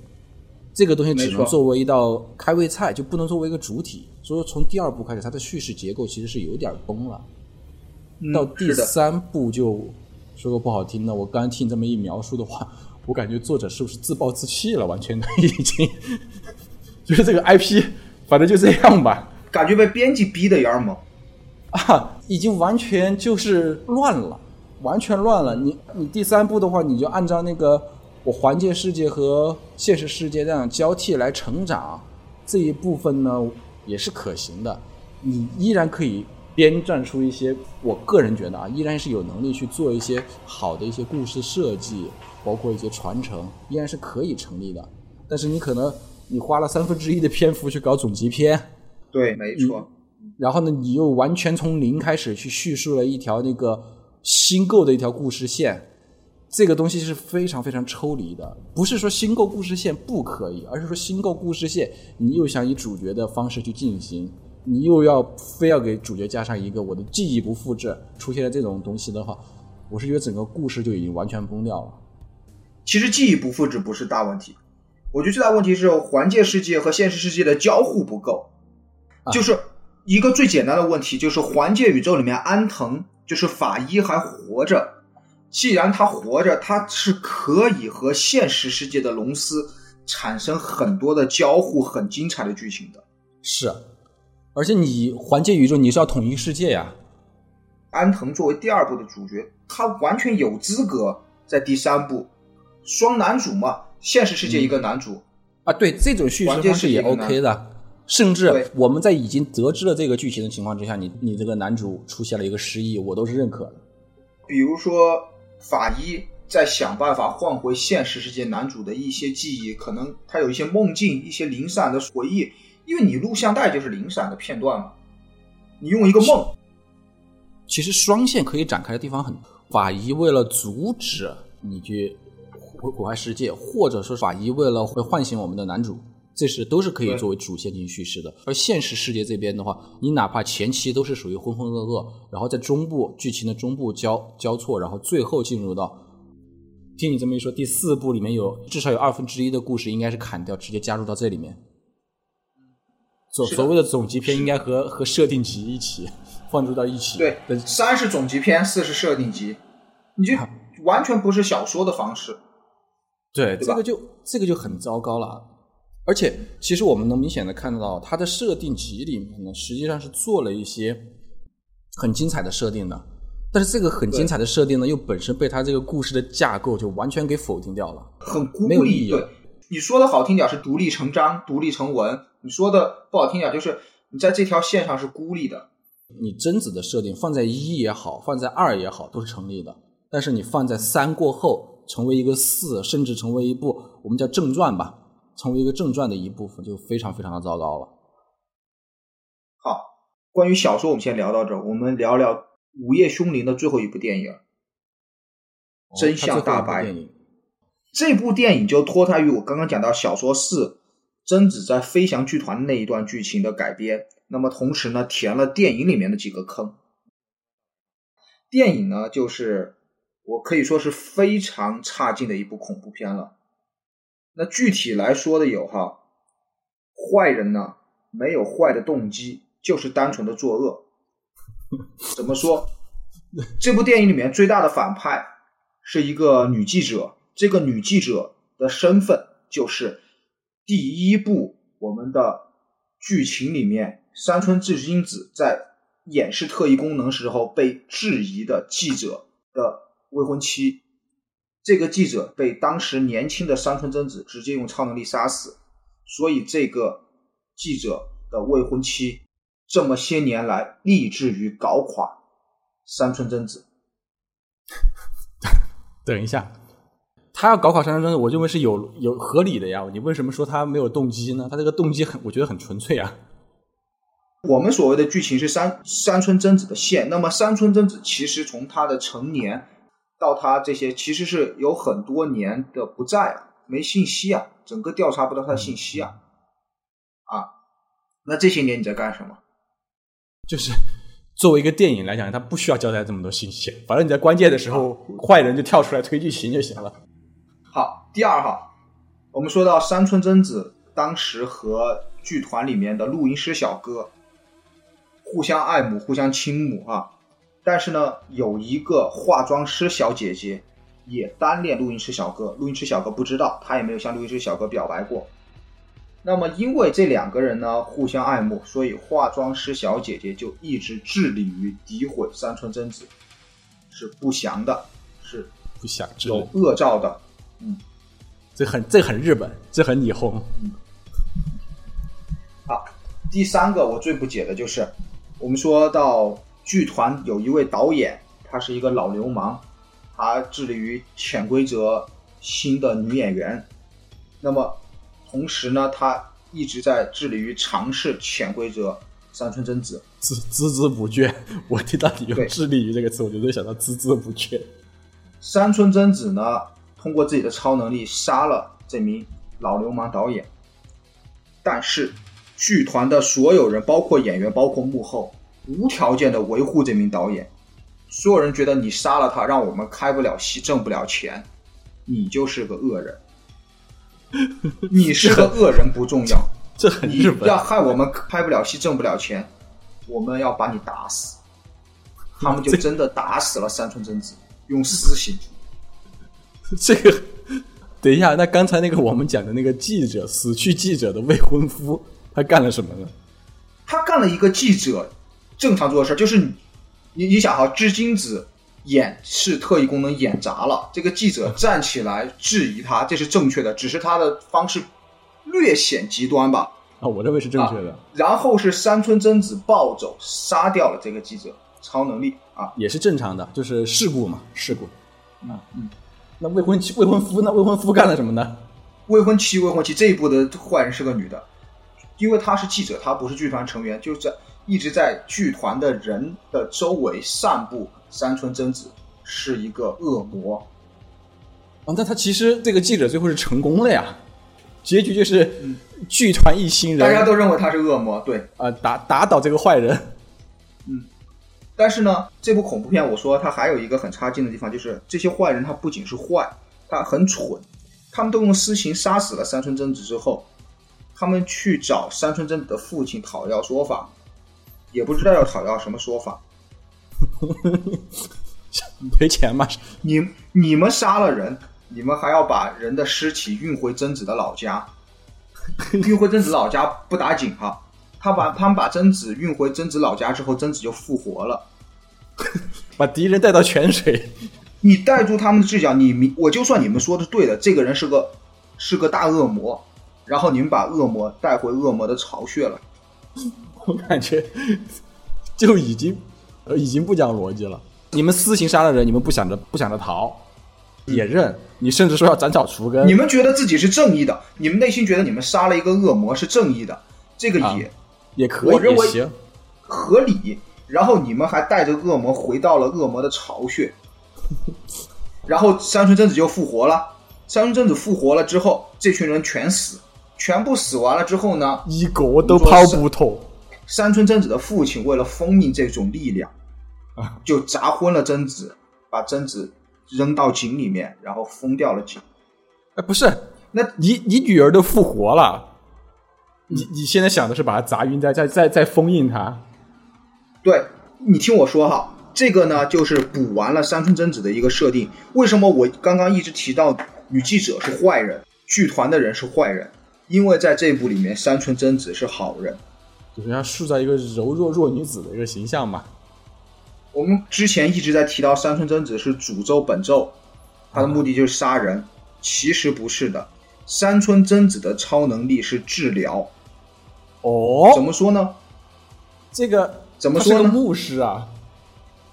这个东西只能作为一道开胃菜，就不能作为一个主体。所以说，从第二部开始，它的叙事结构其实是有点崩了。到第三部就说个不好听的，我刚听这么一描述的话，我感觉作者是不是自暴自弃了？完全的已经，就是这个 IP，反正就这样吧。感觉被编辑逼的样吗？啊，已经完全就是乱了，完全乱了。你你第三部的话，你就按照那个。我环界世界和现实世界这样交替来成长，这一部分呢也是可行的。你依然可以编撰出一些，我个人觉得啊，依然是有能力去做一些好的一些故事设计，包括一些传承，依然是可以成立的。但是你可能你花了三分之一的篇幅去搞总集篇，对，没错。然后呢，你又完全从零开始去叙述了一条那个新构的一条故事线。这个东西是非常非常抽离的，不是说新构故事线不可以，而是说新构故事线，你又想以主角的方式去进行，你又要非要给主角加上一个我的记忆不复制，出现了这种东西的话，我是觉得整个故事就已经完全崩掉了。其实记忆不复制不是大问题，我觉得最大问题是环界世界和现实世界的交互不够，就是一个最简单的问题，就是环界宇宙里面安藤就是法医还活着。既然他活着，他是可以和现实世界的龙司产生很多的交互，很精彩的剧情的。是，而且你环界宇宙你是要统一世界呀。安藤作为第二部的主角，他完全有资格在第三部双男主嘛，现实世界一个男主啊，对这种叙事方式也 OK 的。甚至我们在已经得知了这个剧情的情况之下，你你这个男主出现了一个失忆，我都是认可的。比如说。法医在想办法换回现实世界男主的一些记忆，可能他有一些梦境、一些零散的回忆，因为你录像带就是零散的片段嘛。你用一个梦，其实双线可以展开的地方很。法医为了阻止你去毁毁坏世界，或者说法医为了会唤醒我们的男主。这是都是可以作为主线进行叙事的，而现实世界这边的话，你哪怕前期都是属于浑浑噩噩，然后在中部剧情的中部交交错，然后最后进入到，听你这么一说，第四部里面有至少有二分之一的故事应该是砍掉，直接加入到这里面。所所谓的总集篇应该和和设定集一起。放入到一起。对，三是总集篇，四是设定集，你就完全不是小说的方式。对，对这个就这个就很糟糕了。而且，其实我们能明显的看到，它的设定集里面呢，实际上是做了一些很精彩的设定的。但是这个很精彩的设定呢，又本身被它这个故事的架构就完全给否定掉了。很孤没有意立。义对，你说的好听点是独立成章、独立成文；你说的不好听点就是你在这条线上是孤立的。你贞子的设定放在一也好，放在二也好，都是成立的。但是你放在三过后，成为一个四，甚至成为一部我们叫正传吧，成为一个正传的一部分，就非常非常的糟糕了。好，关于小说我们先聊到这儿，我们聊聊《午夜凶铃》的最后一部电影。真相大白这部电影就脱胎于我刚刚讲到小说四贞子在飞翔剧团那一段剧情的改编，那么同时呢填了电影里面的几个坑。电影呢就是我可以说是非常差劲的一部恐怖片了。那具体来说的有哈，坏人呢没有坏的动机，就是单纯的作恶。怎么说？这部电影里面最大的反派是一个女记者，这个女记者的身份就是第一部我们的剧情里面山村智金子在演示特异功能时候被质疑的记者的未婚妻。这个记者被当时年轻的山村贞子直接用超能力杀死，所以这个记者的未婚妻这么些年来立志于搞垮山村贞子。等一下，他要搞垮山村贞子，我认为是有有合理的呀。你为什么说他没有动机呢？他这个动机很，我觉得很纯粹啊。我们所谓的剧情是山山村贞子的线，那么山村贞子其实从她的成年到他这些，其实是有很多年的不在啊，没信息啊，整个调查不到他的信息啊，啊，那这些年你在干什么？就是作为一个电影来讲，他不需要交代这么多信息，反正你在关键的时候，坏人就跳出来推剧情就行了。好，第二哈，我们说到山村贞子当时和剧团里面的录音师小哥互相爱慕、互相倾慕啊，但是呢，有一个化妆师小姐姐也单恋录音师小哥，录音师小哥不知道，他也没有向录音师小哥表白过。那么，因为这两个人呢互相爱慕，所以化妆师小姐姐就一直致力于诋毁山村贞子，是不祥的，是不想知有恶兆的。嗯这很这很日本，这很霓虹。好，第三个我最不解的就是，我们说到剧团有一位导演，他是一个老流氓，他致力于潜规则新的女演员，那么同时呢，他一直在致力于尝试潜规则山村贞子。孜孜孜不倦。我听到你用对“致力于”这个词，我就会想到孜孜不倦。山村贞子呢，通过自己的超能力杀了这名老流氓导演，但是剧团的所有人，包括演员，包括幕后，无条件的维护这名导演。所有人觉得你杀了他，让我们开不了戏，挣不了钱，你就是个恶人。你是个恶人不重要，这很你日本要。害我们开不了戏，挣不了钱，我们要把你打死。他们就真的打死了山村贞子，用私刑。这个，等一下，那刚才那个我们讲的那个记者，死去记者的未婚夫，他干了什么呢？他干了一个记者正常做的事儿，就是你你你想哈，织金子演是特异功能演砸了，这个记者站起来质疑他，这是正确的，只是他的方式略显极端吧。啊，我认为是正确的，然后是山村贞子暴走杀掉了这个记者，超能力啊，也是正常的，就是事故嘛，事故。嗯嗯，那未婚妻、未婚夫呢？未婚夫干了什么呢？未婚妻未婚妻这一部的坏人是个女的，因为她是记者，她不是剧团成员，就在一直在剧团的人的周围散布山村贞子是一个恶魔。哦，那他其实这个记者最后是成功了呀，结局就是剧团一行人，大家都认为他是恶魔，对。呃打打倒这个坏人。但是呢，这部恐怖片我说它还有一个很差劲的地方，就是这些坏人他不仅是坏，他很蠢。他们都用私刑杀死了山村贞子之后，他们去找山村贞子的父亲讨要说法。也不知道要讨要什么说法。赔钱吗？你你们杀了人，你们还要把人的尸体运回贞子的老家，运回贞子老家不打紧哈。他把他们把贞子运回贞子老家之后，贞子就复活了。把敌人带到泉水，你带住他们的视角，你明我就算你们说的对的，这个人是个是个大恶魔，然后你们把恶魔带回恶魔的巢穴了。我感觉就已经呃已经不讲逻辑了。你们私刑杀了人，你们不想着不想着逃，也认。你甚至说要斩草除根。你们觉得自己是正义的，你们内心觉得你们杀了一个恶魔是正义的，这个也、也可以，我认为行。合理。然后你们还带着恶魔回到了恶魔的巢穴，然后山村贞子就复活了。山村贞子复活了之后，这群人全死，全部死完了之后呢，一个都跑不透。山村贞子的父亲为了封印这种力量，啊，就砸昏了贞子，把贞子扔到井里面，然后封掉了井。哎，不是，那你你女儿都复活了，你你现在想的是把她砸晕，再再再再封印她？对你听我说哈，这个呢就是补完了山村贞子的一个设定。为什么我刚刚一直提到女记者是坏人，剧团的人是坏人？因为在这部里面，山村贞子是好人。就是要塑造一个柔弱弱女子的一个形象嘛。我们之前一直在提到山村贞子是诅咒本咒，她的目的就是杀人。其实不是的，山村贞子的超能力是治疗。哦，怎么说呢？这个怎么说呢牧师啊，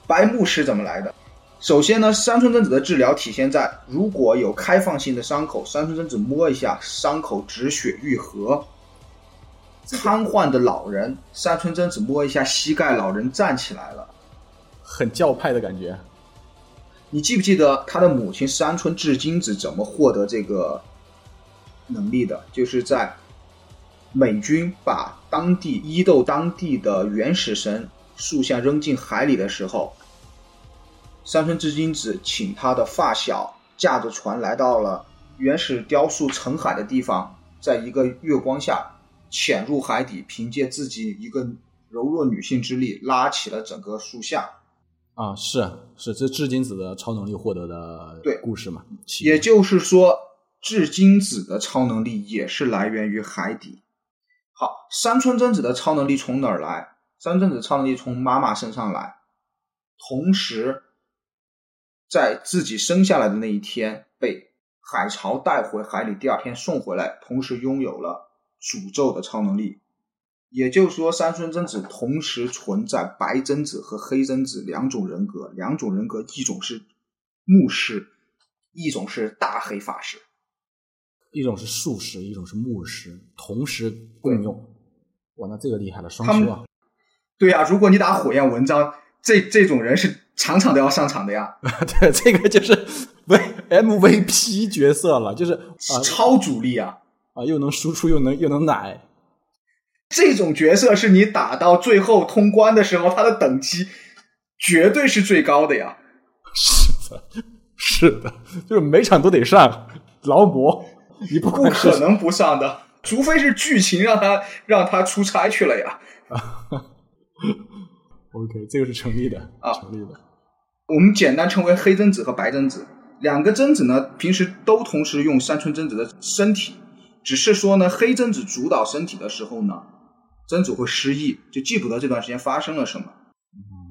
白牧师怎么来的？首先呢，山村贞子的治疗体现在如果有开放性的伤口，山村贞子摸一下，伤口止血愈合。瘫痪的老人，山村贞子摸一下膝盖，老人站起来了。很教派的感觉。你记不记得他的母亲山村智金子怎么获得这个能力的？就是在美军把当地伊豆当地的原始神塑像扔进海里的时候，山村智金子请他的发小驾着船来到了原始雕塑沉海的地方，在一个月光下潜入海底，凭借自己一个柔弱女性之力拉起了整个树下。啊，是是，这至金子的超能力获得的对故事嘛？也就是说，至金子的超能力也是来源于海底。好，山村贞子的超能力从哪儿来？山村贞子超能力从妈妈身上来，同时在自己生下来的那一天被海潮带回海里，第二天送回来，同时拥有了诅咒的超能力。也就是说，山村贞子同时存在白贞子和黑贞子两种人格，两种人格，一种是牧师，一种是大黑法师。一种是术士，一种是牧师，同时共用。哇，那这个厉害了，双修啊！对呀、如果你打火焰文章，这这种人是场场都要上场的呀，对，这个就是 V MVP 角色了，就是啊超主力啊！啊，又能输出，又能又能奶。这种角色是你打到最后通关的时候，他的等级绝对是最高的呀。是的，是的，就是每场都得上劳模，你不不可能不上的，除非是剧情让他让他出差去了呀。OK，这个是成立的啊成立的。我们简单称为黑贞子和白贞子两个贞子呢，平时都同时用山村贞子的身体，只是说呢，黑贞子主导身体的时候呢，贞子会失忆，就记不得这段时间发生了什么。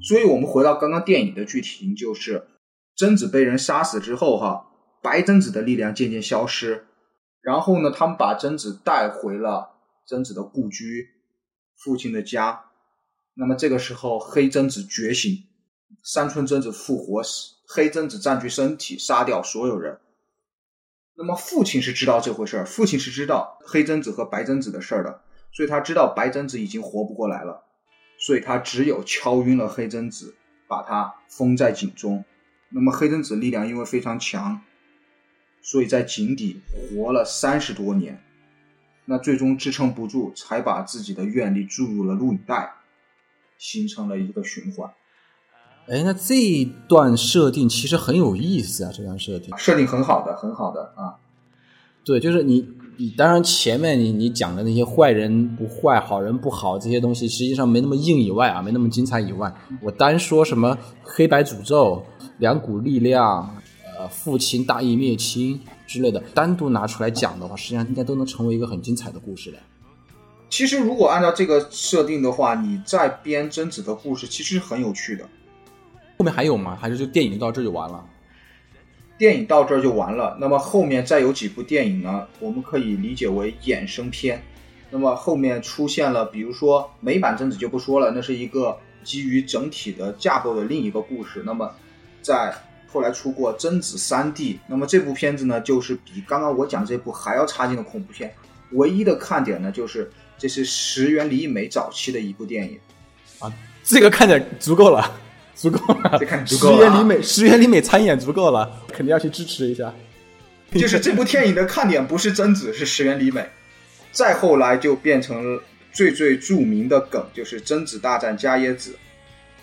所以我们回到刚刚电影的剧情，就是贞子被人杀死之后，哈，白贞子的力量渐渐消失，然后呢，他们把贞子带回了贞子的故居，父亲的家。那么这个时候，黑贞子觉醒，山村贞子复活，黑贞子占据身体，杀掉所有人。那么父亲是知道这回事儿，父亲是知道黑贞子和白贞子的事儿的，所以他知道白贞子已经活不过来了，所以他只有敲晕了黑贞子，把她封在井中。那么黑贞子力量因为非常强，所以在井底活了三十多年。那最终支撑不住，才把自己的愿力注入了录影带，形成了一个循环。哎，那这一段设定其实很有意思啊，这段设定。设定很好的，很好的啊。对，就是你你当然前面你你讲的那些坏人不坏，好人不好这些东西，实际上没那么硬以外啊，没那么精彩以外，我单说什么黑白诅咒、两股力量、呃父亲大义灭亲之类的，单独拿出来讲的话，实际上应该都能成为一个很精彩的故事的。其实如果按照这个设定的话，你再编贞子的故事，其实很有趣的。后面还有吗？还是就电影到这就完了？电影到这儿就完了。那么后面再有几部电影呢？我们可以理解为衍生片。那么后面出现了，比如说美版贞子就不说了，那是一个基于整体的架构的另一个故事。那么在后来出过贞子三 D，那么这部片子呢，就是比刚刚我讲这部还要差劲的恐怖片。唯一的看点呢，就是这是石原里美早期的一部电影。啊，这个看点足够了，足够了。这看足石够了啊原里美，石原里美参演足够了，肯定要去支持一下。就是这部电影的看点不是贞子，是石原里美。再后来就变成了最最著名的梗，就是贞子大战伽椰子。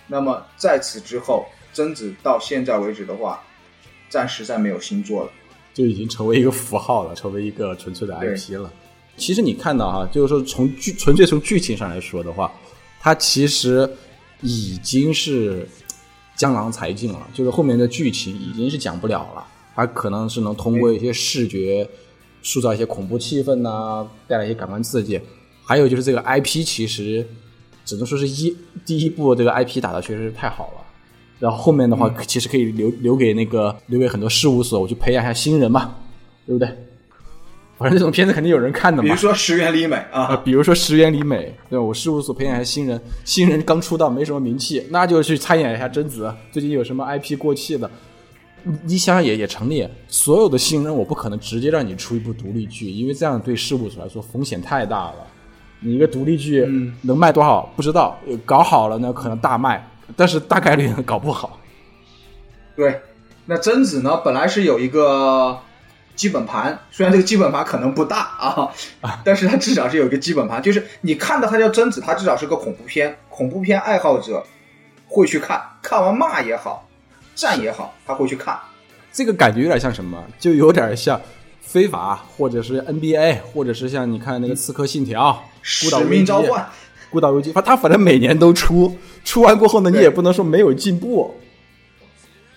那么在此之后，贞子到现在为止的话，暂时再没有新作了。就已经成为一个符号了，成为一个纯粹的 IP 了。其实你看到哈，就是说从剧纯粹从剧情上来说的话，它其实已经是江郎才尽了，就是后面的剧情已经是讲不了了，它可能是能通过一些视觉塑造一些恐怖气氛呐、带来一些感官刺激。还有就是这个 IP，其实只能说是一第一部这个 IP 打的确实是太好了。然后后面的话，其实可以留留给那个留给很多事务所，我去培养一下新人嘛，对不对？反正这种片子肯定有人看的嘛。比如说石原里美啊，啊，比如说石原里美，对吧我事务所培养新人，新人刚出道没什么名气，那就去参演一下贞子。最近有什么 IP 过气的，你你想想也也成立。所有的新人，我不可能直接让你出一部独立剧，因为这样对事务所来说风险太大了。你一个独立剧嗯能卖多少不知道，搞好了呢可能大卖，但是大概率搞不好。对。那贞子呢，本来是有一个基本盘，虽然这个基本盘可能不大啊，但是它至少是有一个基本盘，就是你看到它叫贞子，它至少是个恐怖片，恐怖片爱好者会去看，看完骂也好，赞也好，他会去看。这个感觉有点像什么？就有点像非法，或者是 NBA，或者是像你看那个《刺客信条》使命召唤，孤岛危机，他他反正每年都出，出完过后呢，你也不能说没有进步，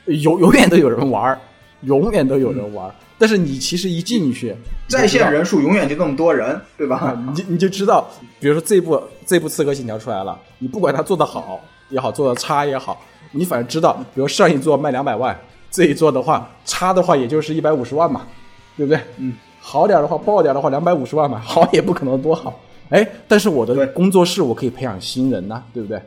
永永远都有人玩儿，永远都有人玩儿。但是你其实一进去，在线人数永远就那么多人，对吧？啊，你就你就知道，比如说这部这部《刺客信条》出来了，你不管它做的好也好，做的差也好，你反正知道，比如上一座卖两百万，这一座的话差的话也就是一百五十万嘛，对不对？嗯，好点的话，爆点的话，两百五十万嘛，好也不可能多好。哎，但是我的工作室我可以培养新人呐、对不对？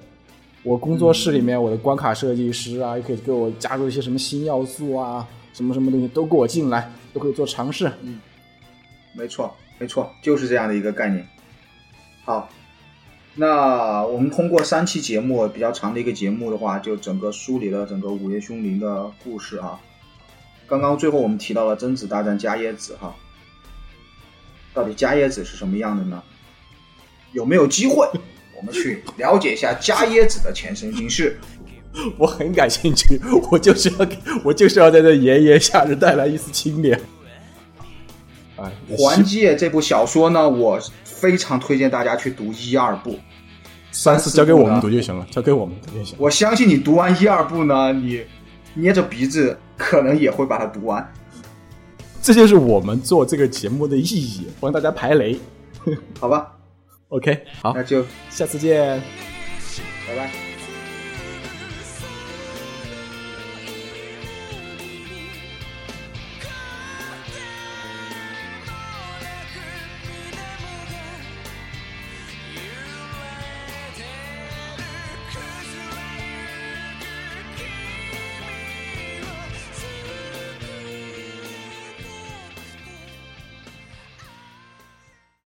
我工作室里面我的关卡设计师啊，也可以给我加入一些什么新要素啊，什么什么东西都给我进来，都可以做尝试。嗯没错，没错，就是这样的一个概念。好，那我们通过三期节目比较长的一个节目的话，就整个梳理了整个《午夜凶铃》的故事啊。刚刚最后我们提到了贞子大战伽椰子哈，到底伽椰子是什么样的呢？有没有机会 我们去了解一下伽椰子的前身今世？我很感兴趣，我就是要给我就是要在这炎炎夏日带来一丝清凉。啊，《还戒》这部小说呢，我非常推荐大家去读一二部。三四交给我们读就行了，交给我们读就行。我相信你读完一二部呢，你捏着鼻子可能也会把它读完。这就是我们做这个节目的意义，帮大家排雷。好吧，OK，好那，就下次见。拜拜。